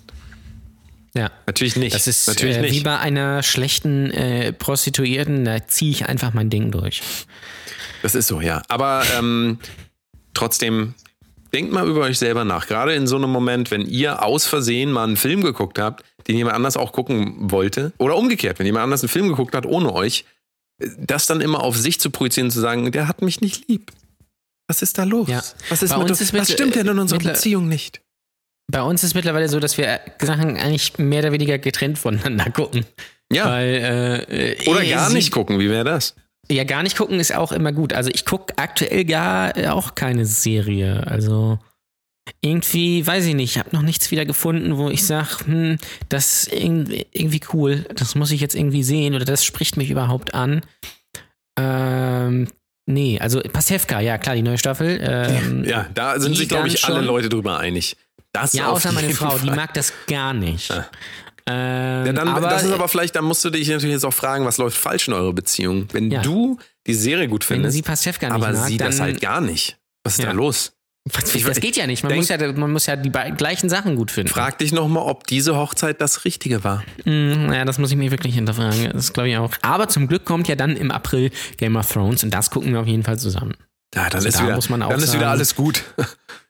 Ja. Natürlich nicht. Das ist natürlich äh, wie nicht. bei einer schlechten äh, Prostituierten, da ziehe ich einfach mein Ding durch. Das ist so, ja. Aber ähm, trotzdem, denkt mal über euch selber nach. Gerade in so einem Moment, wenn ihr aus Versehen mal einen Film geguckt habt, den jemand anders auch gucken wollte, oder umgekehrt, wenn jemand anders einen Film geguckt hat ohne euch, äh, das dann immer auf sich zu projizieren und zu sagen, der hat mich nicht lieb. Was ist da los? Ja. Was, ist Bei mit, uns ist was stimmt denn in unserer mittler- Beziehung nicht? Bei uns ist mittlerweile so, dass wir Sachen eigentlich mehr oder weniger getrennt voneinander gucken. Ja. Weil, äh, Oder äh, gar sie- nicht gucken, wie wäre das? Ja, gar nicht gucken ist auch immer gut. Also ich gucke aktuell gar äh, auch keine Serie. Also irgendwie, weiß ich nicht, ich habe noch nichts wieder gefunden, wo ich sage, hm, das ist irgendwie, cool, das muss ich jetzt irgendwie sehen oder das spricht mich überhaupt an. Ähm, nee, also Pasewka, ja klar, die neue Staffel. Ähm, Ja, da sind sich, glaube ich, alle Leute drüber einig. Das ja, außer meine Frau, die Fall. mag das gar nicht. Ähm, Ja, dann, aber, das ist aber vielleicht, dann musst du dich natürlich jetzt auch fragen, was läuft falsch in eurer Beziehung? Wenn Ja. du die Serie gut wenn findest, sie Pasewka nicht aber mag, sie dann, das halt gar nicht. Was ist Ja. da los? Was- Ich- das geht ja nicht. Man, denk- muss ja, man muss ja die gleichen Sachen gut finden. Frag dich nochmal, ob diese Hochzeit das Richtige war. Mm, Ja, das muss ich mir wirklich hinterfragen. Das glaube ich auch. Aber zum Glück kommt ja dann im April Game of Thrones und das gucken wir auf jeden Fall zusammen. Ja, dann Also ist, da wieder, muss man auch dann ist wieder sagen- alles gut.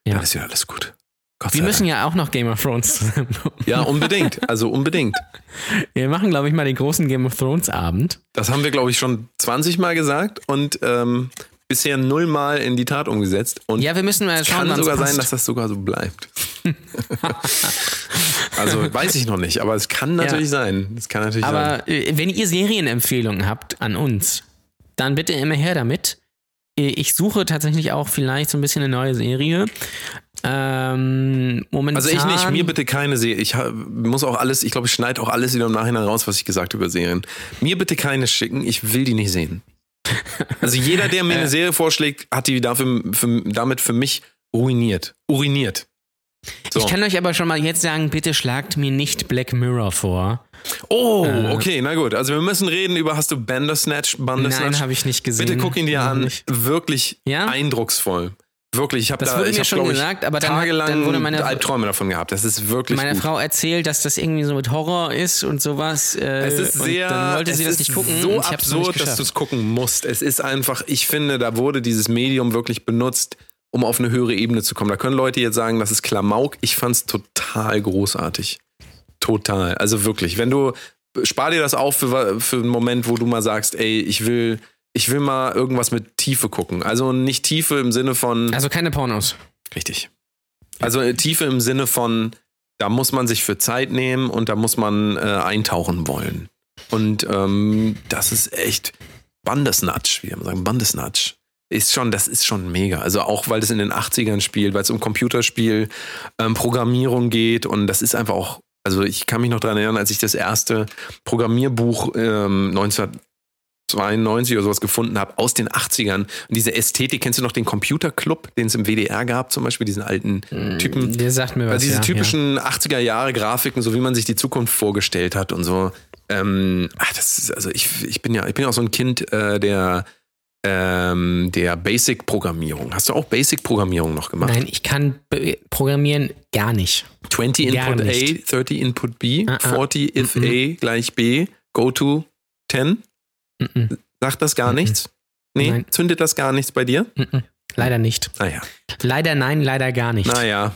Ja. Dann ist wieder alles gut. Gott Wir müssen ja auch noch Game of Thrones zusammen. Ja, unbedingt. Also unbedingt. Wir machen, glaube ich, mal den großen Game of Thrones Abend. Das haben wir, glaube ich, schon 20 Mal gesagt und ähm, bisher null Mal in die Tat umgesetzt. Und Ja, wir müssen mal es schauen, kann wann's sogar sein, dass das sogar so bleibt. also weiß ich noch nicht, aber es kann natürlich sein. Es kann natürlich sein. Aber äh, wenn ihr Serienempfehlungen habt an uns, dann bitte immer her damit. Äh, Ich suche tatsächlich auch vielleicht so ein bisschen eine neue Serie. Ähm, momentan. Also ich nicht, mir bitte keine Serie. Ich muss auch alles, ich glaube, ich schneide auch alles wieder im Nachhinein raus, was ich gesagt habe über Serien. Mir bitte keine schicken, ich will die nicht sehen. Also jeder, der mir eine Serie vorschlägt, hat die dafür, für, damit für mich ruiniert. Uriniert. So. Ich kann euch aber schon mal jetzt sagen, bitte schlagt mir nicht Black Mirror vor. oh, Äh. okay, na gut. Also wir müssen reden über, hast du Bandersnatch? Bandersnatch? Nein, habe ich nicht gesehen. Bitte guck ihn dir Noch an. nicht. Wirklich Ja? eindrucksvoll. Wirklich, ich habe Das da wurde ich mir hab, schon gesagt, aber dann tagelang dann wurde meine- Albträume davon gehabt. Das ist wirklich Meine gut. Frau erzählt, dass das irgendwie so mit Horror ist und sowas. Äh, Es ist sehr, dann wollte sie es das nicht gucken. so absurd, dass du es gucken musst. Es ist einfach, ich finde, da wurde dieses Medium wirklich benutzt, um auf eine höhere Ebene zu kommen. Da können Leute jetzt sagen, das ist Klamauk. Ich fand's total großartig. Total. Also wirklich, wenn du, spar dir das auf für, für einen Moment, wo du mal sagst, ey, ich will, ich will mal irgendwas mit Tiefe gucken. Also nicht Tiefe im Sinne von. Also keine Pornos. Richtig. Also äh, Tiefe im Sinne von, da muss man sich für Zeit nehmen und da muss man äh, eintauchen wollen. Und ähm, das ist echt Bandesnatsch, wie wir sagen, Bandesnatsch. Ist schon, das ist schon mega. Also auch, weil es in den 80ern spielt, weil es um Computerspiel, ähm, Programmierung geht und das ist einfach auch, also ich kann mich noch daran erinnern, als ich das erste Programmierbuch ähm, 92 oder sowas gefunden habe aus den 80ern. Und diese Ästhetik, kennst du noch den Computerclub, den es im WDR gab, zum Beispiel, diesen alten Typen? Der sagt mir was. Also diese ja, typischen 80er Jahre Grafiken, so wie man sich die Zukunft vorgestellt hat und so. Ähm, ach, das ist, also ich, ich bin ja, ich bin ja auch so ein Kind äh, der, ähm, der Basic-Programmierung. Hast du auch Basic-Programmierung noch Ja. gemacht? Nein, ich kann programmieren gar nicht. 20 Gar Input A, nicht. 30 Input B, Ah, ah. 40 if Mhm. A gleich B, go to 10. Sagt das gar nichts? Nee, Nein. zündet das gar nichts bei dir? Leider nicht. Naja. Leider nein, leider gar nicht. Naja.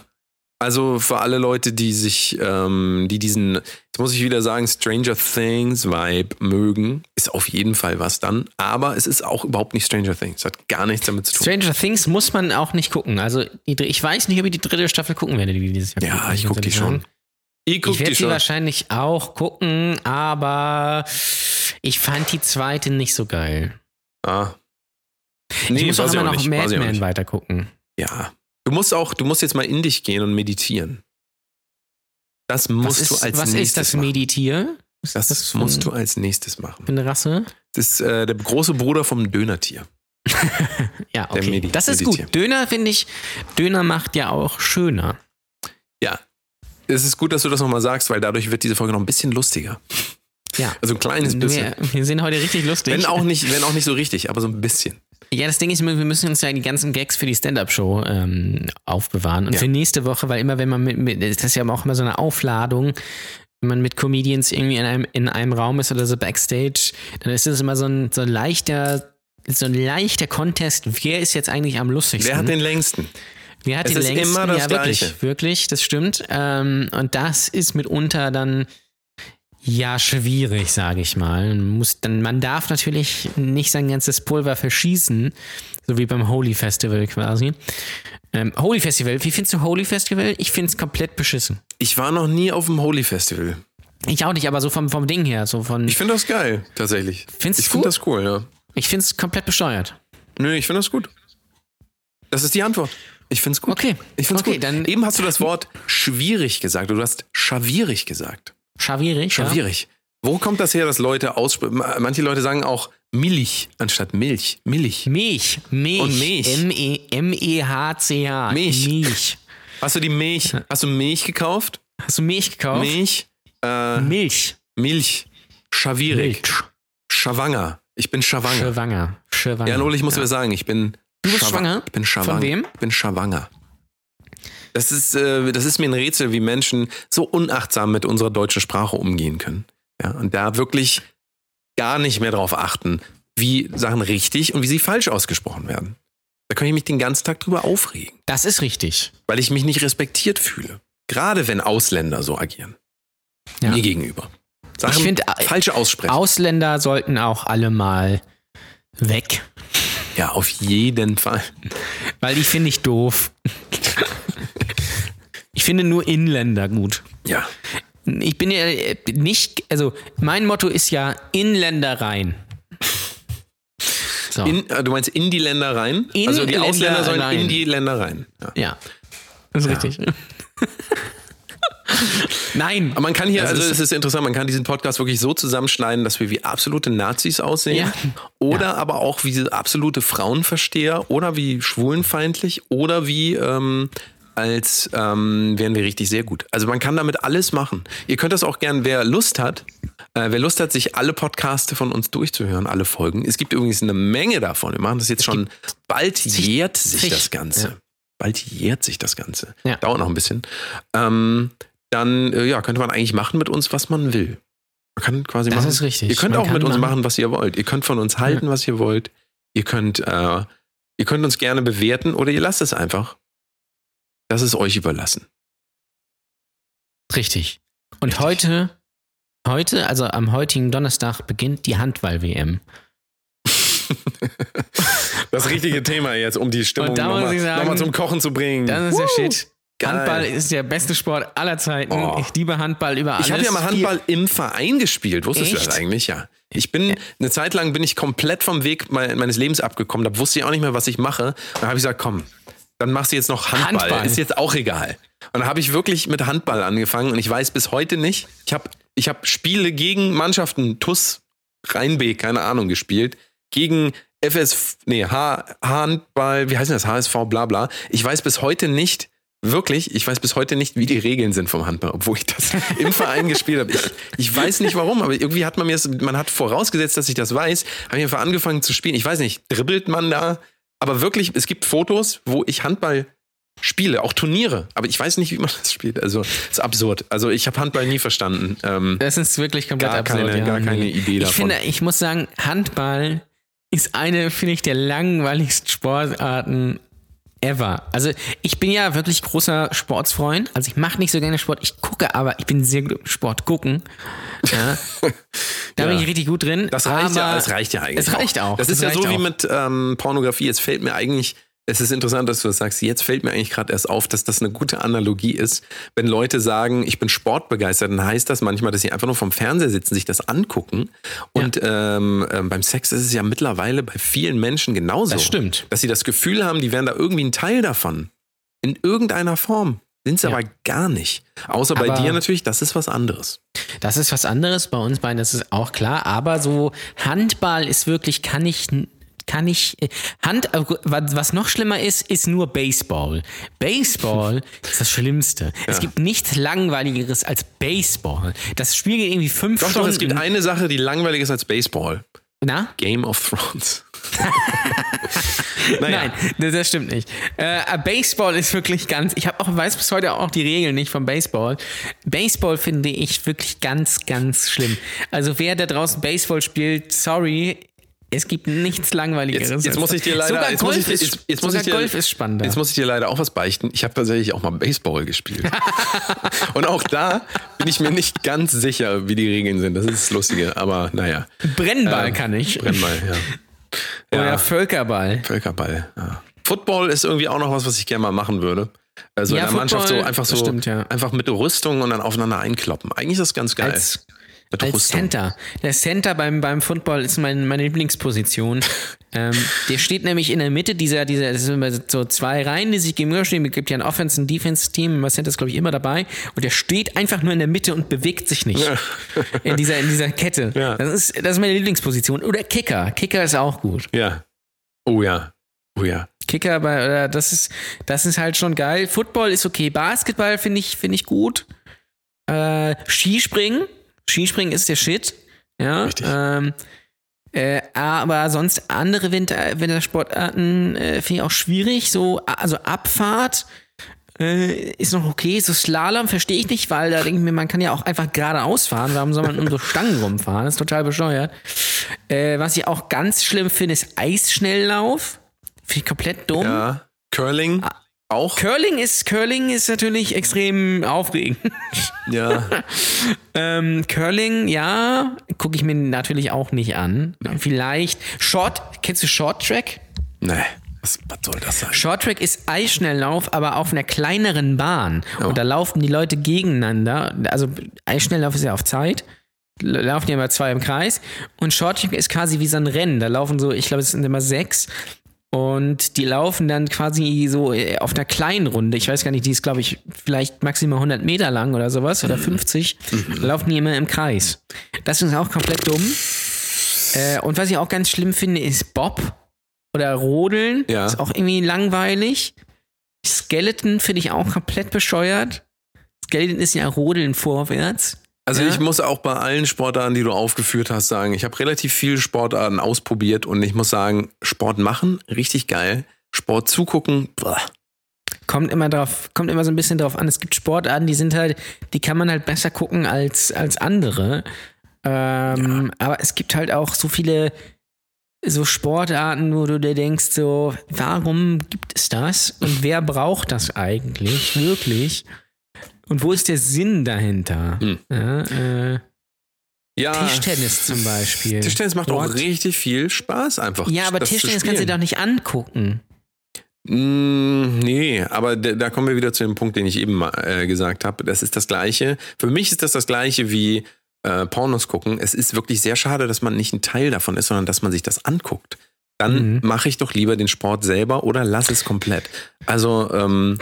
Also für alle Leute, die sich, ähm, die diesen, jetzt muss ich wieder sagen, Stranger Things Vibe mögen, ist auf jeden Fall was dann. Aber es ist auch überhaupt nicht Stranger Things. Hat gar nichts damit zu tun. Stranger Things muss man auch nicht gucken. Also die, ich weiß nicht, ob ich die dritte Staffel gucken werde, die dieses Jahr Ja, gucken, ich muss guck die schon. sagen. Ich Ich werde sie wahrscheinlich auch gucken, aber ich fand die zweite nicht so geil. Ah. ich Nee, muss auch ich immer noch nicht. Weiß Mad ich auch Men nicht. weiter gucken. Ja. Du musst auch, du musst jetzt mal in dich gehen und meditieren. Das musst was ist, du als was ist nächstes das machen. Meditier? Was ist Das für musst ein- du als nächstes machen. für eine Rasse? Das ist äh, der große Bruder vom Dönertier. Ja, Der okay. Das ist gut. Döner finde ich, Döner macht ja auch schöner. Ja. Es ist gut, dass du das nochmal sagst, weil dadurch wird diese Folge noch ein bisschen lustiger. Ja. Also ein kleines bisschen. Wir, wir sind heute richtig lustig. Wenn auch nicht, wenn auch nicht so richtig, aber so ein bisschen. Ja, das Ding ist, wir müssen uns ja die ganzen Gags für die Stand-Up-Show ähm, aufbewahren. Und Ja. für nächste Woche, weil immer, wenn man mit, mit, das ist ja auch immer so eine Aufladung, wenn man mit Comedians irgendwie in einem, in einem Raum ist oder so Backstage, dann ist es immer so ein, so ein leichter, so ein leichter Contest, wer ist jetzt eigentlich am lustigsten? Wer hat den längsten? Wer hat Es den ist längsten? immer das ja, wirklich, Gleiche. wirklich, das stimmt. Ähm, und das ist mitunter dann ja schwierig, sage ich mal. Man, muss dann, man darf natürlich nicht sein ganzes Pulver verschießen, so wie beim Holy Festival quasi. Ähm, Holy Festival, wie findest du Holy Festival? Ich finde es komplett beschissen. Ich war noch nie auf dem Holy Festival. Ich auch nicht, aber so vom, vom Ding her, so von. Ich finde das geil, tatsächlich. Findest ich finde das cool, ja. Ich finde es komplett besteuert. Nö, ich finde das gut. Das ist die Antwort. Ich finde es gut. Okay. Ich finde es Okay, gut. dann- Eben hast du das Wort schwierig gesagt. Du hast schawierig gesagt. Schawierig. Ja? Schwierig. Wo kommt das her, dass Leute aussprechen? Manche Leute sagen auch Milch anstatt Milch. Milch. Milch. Milch. Und Milch. M-E- M-E-H-C-H. Milch. Milch. Hast du die Milch? Hast du Milch gekauft? Hast du Milch gekauft? Milch? Äh, Milch. Milch. Schawierig. Milch. Schawanger. Ich bin Schawanger. Schwanger. Schwanger. Ja, Loli, ich muss dir sagen, ich bin. Du bist schwanger? Ich bin Schawanger. Von wem? Ich bin Schawanger. Das ist, äh, das ist mir ein Rätsel, wie Menschen so unachtsam mit unserer deutschen Sprache umgehen können. Ja, und da wirklich gar nicht mehr darauf achten, wie Sachen richtig und wie sie falsch ausgesprochen werden. Da kann ich mich den ganzen Tag drüber aufregen, Das ist richtig. weil ich mich nicht respektiert fühle. Gerade wenn Ausländer so agieren. Ja. Mir gegenüber. Sachen Ich find, äh, falsche aussprechen. Ausländer sollten auch alle mal weg. ja, auf jeden Fall. Weil die finde ich doof. ich finde nur Inländer gut. Ja. Ich bin ja äh, nicht, also mein Motto ist ja Inländer rein. So. In, äh, du meinst in die Länder rein? In also die Länder Ausländer sollen rein. in die Länder rein. Ja. ja. Das ist richtig. Nein. Aber man kann hier, Das also ist- es ist interessant, man kann diesen Podcast wirklich so zusammenschneiden, dass wir wie absolute Nazis aussehen. Ja. Oder aber auch wie absolute Frauenversteher oder wie schwulenfeindlich oder wie ähm, als ähm, wären wir richtig sehr gut. Also man kann damit alles machen. Ihr könnt das auch gern, wer Lust hat, äh, wer Lust hat, sich alle Podcaste von uns durchzuhören, alle Folgen. Es gibt übrigens eine Menge davon. Wir machen das jetzt schon, bald jährt sich zig. das Ganze. Ja. Bald jährt sich das Ganze. Ja. Dauert noch ein bisschen. Ähm, dann äh, ja, könnte man eigentlich machen mit uns, was man will. Man kann quasi Das machen. ist richtig. Ihr könnt Man auch mit uns machen- was ihr wollt. Ihr könnt von uns halten, was ihr wollt. Ihr könnt, äh, ihr könnt uns gerne bewerten oder ihr lasst es einfach. Das ist euch überlassen. Richtig. Und heute, heute, also am heutigen Donnerstag, beginnt die Handball-WM. Das richtige Thema jetzt, um die Stimmung da nochmal sagen, zum Kochen zu bringen. Das ist der Shit. geil. Handball ist der beste Sport aller Zeiten. Oh. Ich liebe Handball über alles. Ich habe ja mal Handball im Verein gespielt. Wusstest du Echt? das eigentlich? Ja. Ich bin eine Zeit lang bin ich komplett vom Weg me- meines Lebens abgekommen. Da wusste ich auch nicht mehr, was ich mache. Und dann habe ich gesagt, komm, dann machst du jetzt noch Handball. Handball. Ist jetzt auch egal. Und dann habe ich wirklich mit Handball angefangen und ich weiß bis heute nicht. Ich habe ich habe Spiele gegen Mannschaften TUS Rheinbeek, keine Ahnung, gespielt. Gegen FS, nee, H, Handball, wie heißt das? HSV, bla bla. Ich weiß bis heute nicht, wirklich, ich weiß bis heute nicht, wie die Regeln sind vom Handball, obwohl ich das im Verein gespielt habe. Ich, ich weiß nicht warum, aber irgendwie hat man mir das, man hat vorausgesetzt, dass ich das weiß, habe ich einfach angefangen zu spielen. Ich weiß nicht, dribbelt man da? Aber wirklich, es gibt Fotos, wo ich Handball spiele, auch Turniere, aber ich weiß nicht, wie man das spielt. Also, ist absurd. Also, ich habe Handball nie verstanden. Ähm, Das ist wirklich komplett gar absurd. keine, ja. gar keine Idee Ich davon. finde, ich muss sagen, Handball ist eine, finde ich, der langweiligsten Sportarten ever. Also ich bin ja wirklich großer Sportsfreund. Also ich mache nicht so gerne Sport. Ich gucke aber, ich bin sehr gut im Sport gucken. Ja. Da Ja. bin ich richtig gut drin. Das reicht ja, das reicht ja eigentlich. Es reicht auch. Das ist ja so wie auch. mit ähm, Pornografie. Es fällt mir eigentlich, es ist interessant, dass du das sagst. Jetzt fällt mir eigentlich gerade erst auf, dass das eine gute Analogie ist. Wenn Leute sagen, ich bin sportbegeistert, dann heißt das manchmal, dass sie einfach nur vom Fernseher sitzen, sich das angucken. Und ähm, ähm, beim Sex ist es ja mittlerweile bei vielen Menschen genauso. Das stimmt. Dass sie das Gefühl haben, die wären da irgendwie ein Teil davon. In irgendeiner Form. Sind sie Ja. aber gar nicht. Außer bei Aber- dir natürlich, das ist was anderes. Das ist was anderes. Bei uns beiden, das ist auch klar. Aber so Handball ist wirklich, kann ich, kann ich, äh, Hand, äh, was noch schlimmer ist, ist nur Baseball. Baseball ist das Schlimmste. Es gibt nichts Langweiligeres als Baseball. Das Spiel geht irgendwie fünf Doch, Stunden. doch, es gibt eine Sache, die langweilig ist als Baseball. Na? Game of Thrones. naja. Nein, das, das stimmt nicht. Äh, Baseball ist wirklich ganz. Ich habe auch weiß bis heute auch die Regeln nicht vom Baseball. Baseball finde ich wirklich ganz, ganz schlimm. Also wer da draußen Baseball spielt, sorry. Es gibt nichts langweiligeres. Jetzt, jetzt muss ich dir leider, Sogar jetzt Golf muss ich, ist, jetzt, jetzt muss sogar ich dir, Golf ist spannender. Jetzt muss ich dir leider auch was beichten. Ich habe tatsächlich auch mal Baseball gespielt. Und auch da bin ich mir nicht ganz sicher, wie die Regeln sind. Das ist das Lustige. Aber naja. Brennball Ähm, kann ich. Brennball, ja. Oder ja. Völkerball. Völkerball. Ja. Football ist irgendwie auch noch was, was ich gerne mal machen würde. Also Ja, in der Mannschaft so Football, einfach so stimmt, ja. einfach mit Rüstung und dann aufeinander einkloppen. Eigentlich ist das ganz geil. Als, als Center. Der Center beim, beim Football ist mein, meine Lieblingsposition. ähm, der steht nämlich in der Mitte dieser, dieser, das sind so zwei Reihen, die sich gegenüberstehen. Es gibt ja ein Offense- und Defense-Team. Der Center ist, glaube ich, immer dabei. Und der steht einfach nur in der Mitte und bewegt sich nicht. in, dieser, in dieser Kette. Ja. Das, ist, das ist meine Lieblingsposition. Oder Kicker. Kicker ist auch gut. Ja. Oh ja. Oh ja. Kicker, bei, oder das ist, das ist halt schon geil. Football ist okay. Basketball finde ich, finde ich gut. Äh, Skispringen. Skispringen ist der Shit. Ja. Richtig. Ähm, äh, aber sonst andere Winter, Wintersportarten äh, finde ich auch schwierig. So, also Abfahrt äh, ist noch okay. So Slalom verstehe ich nicht, weil da denke ich mir, man kann ja auch einfach geradeaus fahren. Warum soll man um so Stangen rumfahren? Das ist total bescheuert. Äh, was ich auch ganz schlimm finde, ist Eisschnelllauf. Finde ich komplett dumm. Ja. Curling Ah. Auch. Curling ist, Curling ist natürlich extrem aufregend. Ja. ähm, Curling, ja, gucke ich mir natürlich auch nicht an. Vielleicht Short, kennst du Short Track? Nee. Was, was soll das sein? Short Track ist Eisschnelllauf, aber auf einer kleineren Bahn. Und da laufen die Leute gegeneinander. Also Eisschnelllauf ist ja auf Zeit. Laufen ja immer zwei im Kreis. Und Short Track ist quasi wie so ein Rennen. Da laufen so, ich glaube, es sind immer sechs. Und die laufen dann quasi so äh, auf einer kleinen Runde. Ich weiß gar nicht, die ist, glaube ich, vielleicht maximal 100 Meter lang oder sowas oder 50. Da laufen die immer im Kreis. Das ist auch komplett dumm. Äh, und was ich auch ganz schlimm finde, ist Bob oder Rodeln. Ja. Ist auch irgendwie langweilig. Skeleton finde ich auch komplett bescheuert. Skeleton ist ja Rodeln vorwärts. Also Ja. ich muss auch bei allen Sportarten, die du aufgeführt hast, sagen, ich habe relativ viele Sportarten ausprobiert und ich muss sagen, Sport machen, richtig geil. Sport zugucken, boah. Kommt immer drauf, kommt immer so ein bisschen drauf an. Es gibt Sportarten, die sind halt, die kann man halt besser gucken als, als andere. Ähm, Aber es gibt halt auch so viele so Sportarten, wo du dir denkst, so, warum gibt es das? Und wer braucht das eigentlich? Wirklich? Und wo ist der Sinn dahinter? Hm. Ja, äh, Ja, Tischtennis zum Beispiel. Tischtennis macht auch What? richtig viel Spaß einfach. Ja, aber Tischtennis kannst du dir doch nicht angucken. Mm, nee, aber da, kommen wir wieder zu dem Punkt, den ich eben mal, äh, gesagt habe. Das ist das Gleiche. Für mich ist das das Gleiche wie äh, Pornos gucken. Es ist wirklich sehr schade, dass man nicht ein Teil davon ist, sondern dass man sich das anguckt. Dann Mhm. mache ich doch lieber den Sport selber oder lass es komplett. Also, ähm,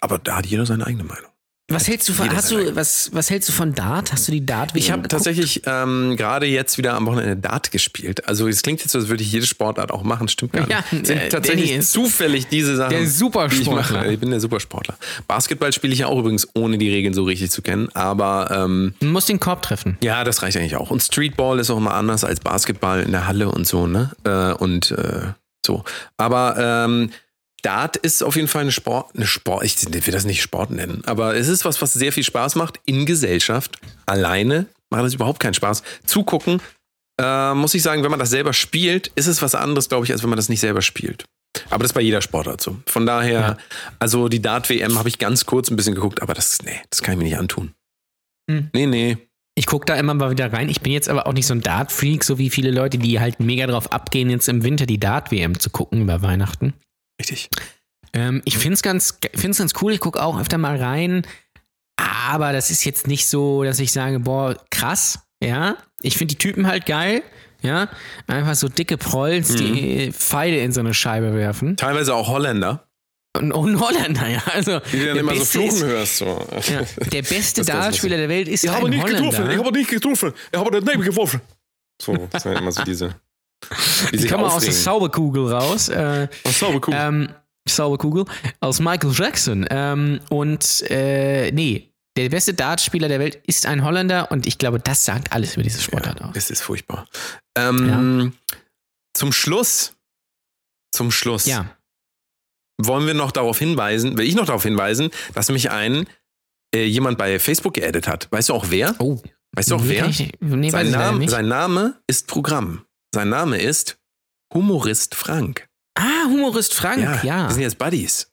aber da hat jeder seine eigene Meinung. Was hältst du von, hast du, was, was hältst du von Dart? Hast du die Dart Ich habe tatsächlich ähm, gerade jetzt wieder am Wochenende Dart gespielt. Also es klingt jetzt so, als würde ich jede Sportart auch machen. Stimmt gar nicht. Ja, Sind äh, tatsächlich zufällig diese Sachen. der Supersportler. Ich, ich bin der Supersportler. Basketball spiele ich ja auch übrigens, ohne die Regeln so richtig zu kennen. Aber ähm, Du musst den Korb treffen. ja, das reicht eigentlich auch. Und Streetball ist auch immer anders als Basketball in der Halle und so, ne? Äh, und äh, so. Aber ähm, Dart ist auf jeden Fall eine Sport, eine Sport, ich will das nicht Sport nennen, aber es ist was, was sehr viel Spaß macht in Gesellschaft. Alleine macht das überhaupt keinen Spaß. Zugucken, äh, muss ich sagen, wenn man das selber spielt, ist es was anderes, glaube ich, als wenn man das nicht selber spielt. Aber das ist bei jeder Sportart so. Von daher, Ja. also die Dart-WM habe ich ganz kurz ein bisschen geguckt, aber das, nee, das kann ich mir nicht antun. Hm. Nee, nee. Ich gucke da immer mal wieder rein. Ich bin jetzt aber auch nicht so ein Dart-Freak, so wie viele Leute, die halt mega drauf abgehen, jetzt im Winter die Dart-WM zu gucken über Weihnachten. Richtig. Ähm, ich finde es ganz, find's ganz cool. Ich gucke auch öfter mal rein. Aber das ist jetzt nicht so, dass ich sage, boah, krass. Ja, ich finde die Typen halt geil. Ja, einfach so dicke Prolls, die Pfeile in so eine Scheibe werfen. Teilweise auch Holländer. Und, und Holländer, ja. Also, Die du dann immer so fluchen ist, hörst. So. ja, der beste Dartspieler der Welt ist Ich ein habe nicht Holländer. getroffen, ich habe nicht getroffen, ich habe daneben geworfen. So, das sind immer so diese. Die Die kommen aus der. Zauberkugel raus. Äh, Ach, sauber, cool. ähm, Zauberkugel aus Michael Jackson. Ähm, und äh, nee, der beste Dartspieler der Welt ist ein Holländer und ich glaube, das sagt alles über diese Sportart aus. Es ist furchtbar. Ähm, Zum Schluss, zum Schluss Ja, wollen wir noch darauf hinweisen, will ich noch darauf hinweisen, dass mich ein äh, jemand bei Facebook geaddet hat. Weißt du auch wer? oh. Weißt du auch nee, wer? Nee, Sein Name, sein Name ist Programm. Sein Name ist Humorist Frank. ah, Humorist Frank, ja. Wir sind jetzt Buddies.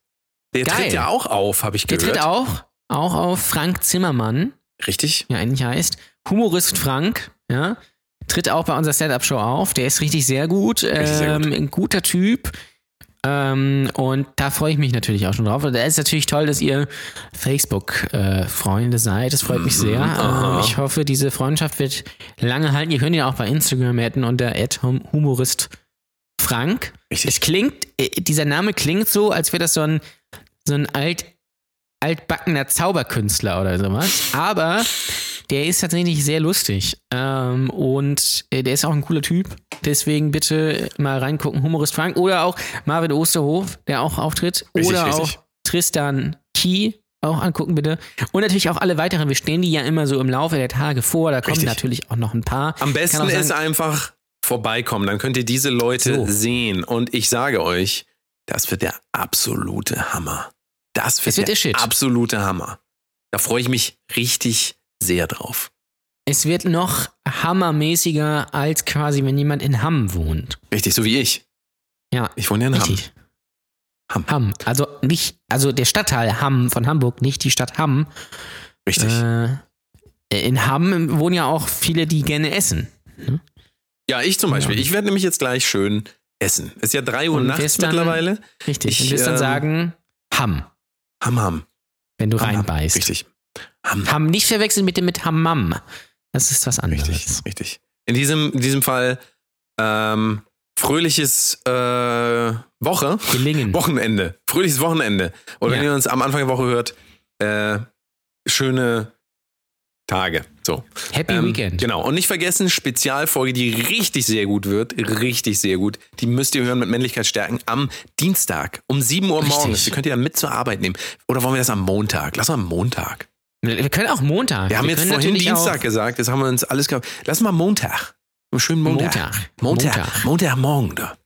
Der Geil. tritt ja auch auf, habe ich Der gehört. tritt auch, auch auf Frank Zimmermann, Richtig? ja eigentlich heißt. Humorist Frank, ja. Tritt auch bei unserer Stand-Up-Show auf. Der ist richtig sehr gut. Richtig sehr ähm, gut. Ein guter Typ. Ähm, und da freue ich mich natürlich auch schon drauf. Und da ist natürlich toll, dass ihr Facebook-Freunde seid. Das freut mich sehr. Mhm. aha. Ähm, ich hoffe, diese Freundschaft wird lange halten. Ihr könnt ihn auch bei Instagram adden unter humorist Frank. Es klingt, äh, dieser Name klingt so, als wäre das so ein, so ein alt, altbackener Zauberkünstler oder sowas. Aber der ist tatsächlich sehr lustig. Ähm, und äh, der ist auch ein cooler Typ. Deswegen bitte mal reingucken. Humorist Frank oder auch Marvin Osterhof, der auch auftritt. Richtig, oder richtig. auch Tristan Key. Auch angucken, bitte. Und natürlich auch alle weiteren. Wir stehen die ja immer so im Laufe der Tage vor. Da kommen Richtig. natürlich auch noch ein paar. Am besten sein- ist einfach vorbeikommen, dann könnt ihr diese Leute So. sehen. Und ich sage euch, das wird der absolute Hammer. Das wird, wird der der absolute Hammer. Da freue ich mich richtig sehr drauf. Es wird noch hammermäßiger als quasi, wenn jemand in Hamm wohnt. Richtig, so wie ich. Ja, Ich wohne ja in Hamm. richtig. Hamm. Hamm. Also nicht, also der Stadtteil Hamm von Hamburg, nicht die Stadt Hamm. Richtig. Äh, in Hamm wohnen ja auch viele, die gerne essen. ja, ich zum Beispiel. ja. Ich werde nämlich jetzt gleich schön essen. Es ist ja 3 Uhr Und nachts dann- mittlerweile. Richtig. Ich, Und wirst dann ähm, sagen Hamm, Ham, ham. wenn du Ham, ham. reinbeißt. Richtig. Ham, Hamm nicht verwechseln mit dem mit Hammam. Das ist was anderes. Richtig, richtig. In diesem, in diesem Fall ähm, fröhliches äh, Woche. Gelingen. Wochenende. Fröhliches Wochenende. Oder wenn Ja. ihr uns am Anfang der Woche hört, äh, schöne Tage. So. Happy Ähm, Weekend. Genau. Und nicht vergessen, Spezialfolge, die richtig sehr gut wird. Richtig sehr gut. Die müsst ihr hören mit Männlichkeitsstärken am Dienstag um 7 Uhr Richtig. morgens. Die könnt ihr dann mit zur Arbeit nehmen. Oder wollen wir das am Montag? Lass mal am Montag. Wir können auch Montag. Wir haben jetzt können vorhin Dienstag gesagt, das haben wir uns alles gehabt. Lass mal Montag. Einen schönen Montag. Montag. Montag. Montag. Montagmorgen da.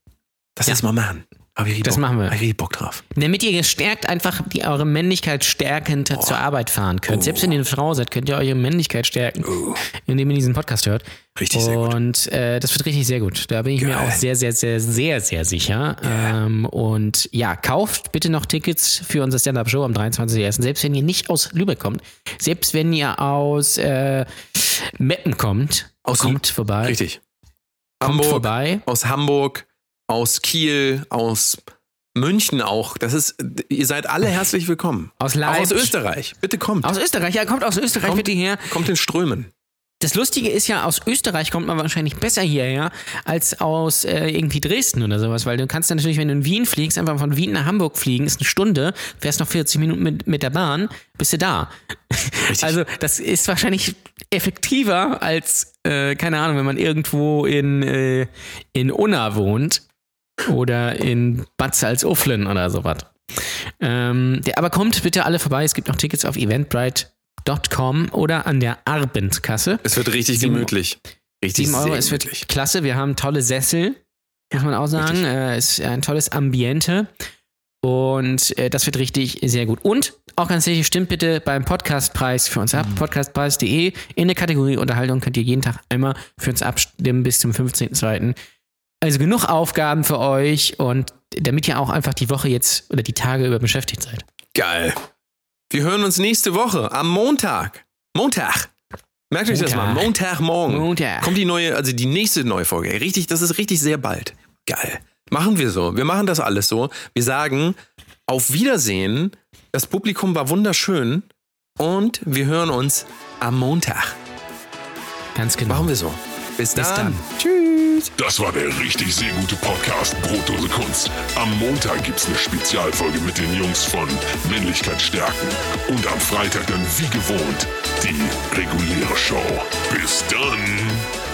Das Ja. ist mal machen. Hab ich Das Bock. machen wir. Hab ich Bock drauf. Damit ihr gestärkt einfach die, eure Männlichkeit stärkend zur Arbeit fahren könnt. Oh. Selbst wenn ihr eine Frau seid, könnt ihr eure Männlichkeit stärken, Oh, indem ihr diesen Podcast hört. richtig sehr gut. Und äh, das wird richtig sehr gut. Da bin ich mir Geil. auch sehr, sehr, sehr, sehr, sehr sicher. Ähm, und ja, kauft bitte noch Tickets für unser Stand-Up-Show am 23.01. Selbst wenn ihr nicht aus Lübeck kommt, selbst wenn ihr aus äh, Meppen kommt, Aus- kommt vorbei. Richtig. Kommt Hamburg, vorbei. aus Hamburg, aus Kiel, aus München auch. Das ist, ihr seid alle herzlich willkommen. Aus Auch aus Leipzig. Österreich. Bitte kommt. Aus Österreich, ja, kommt aus Österreich Kommt. bitte her. kommt in Strömen. das Lustige ist ja, aus Österreich kommt man wahrscheinlich besser hierher als aus äh, irgendwie Dresden oder sowas, weil du kannst dann natürlich, wenn du in Wien fliegst, einfach von Wien nach Hamburg fliegen, ist eine Stunde, fährst noch 40 Minuten mit, mit der Bahn, bist du da. Also das ist wahrscheinlich effektiver als, äh, keine Ahnung, wenn man irgendwo in, äh, in Unna wohnt oder in Bad Salzuflen oder sowas. Ähm, der, aber kommt bitte alle vorbei, es gibt noch Tickets auf Eventbrite Com oder an der Abendkasse. Es wird richtig Sieben- gemütlich. Richtig 7 Euro, es wird gemütlich. klasse. Wir haben tolle Sessel, muss man auch sagen. Äh, es ist ein tolles Ambiente. Und äh, das wird richtig sehr gut. Und auch ganz wichtig, stimmt bitte beim Podcastpreis für uns ab. Podcastpreis.de. In der Kategorie Unterhaltung könnt ihr jeden Tag einmal für uns abstimmen bis zum 15.02. Also genug Aufgaben für euch und damit ihr auch einfach die Woche jetzt oder die Tage über beschäftigt seid. Geil. Wir hören uns nächste Woche am Montag. Montag. Merkt euch das mal. Montag. Montagmorgen. Montag. Kommt die neue, also die nächste neue Folge. Richtig, das ist richtig sehr bald. Geil. Machen wir so. Wir machen das alles so. Wir sagen auf Wiedersehen. Das Publikum war wunderschön. Und wir hören uns am Montag. Ganz genau. Machen wir so. Bis, Bis dann. dann. Tschüss. Das war der richtig sehr gute Podcast Brotdose Kunst. Am Montag gibt's eine Spezialfolge mit den Jungs von Männlichkeit stärken. Und am Freitag dann wie gewohnt die reguläre Show. Bis dann.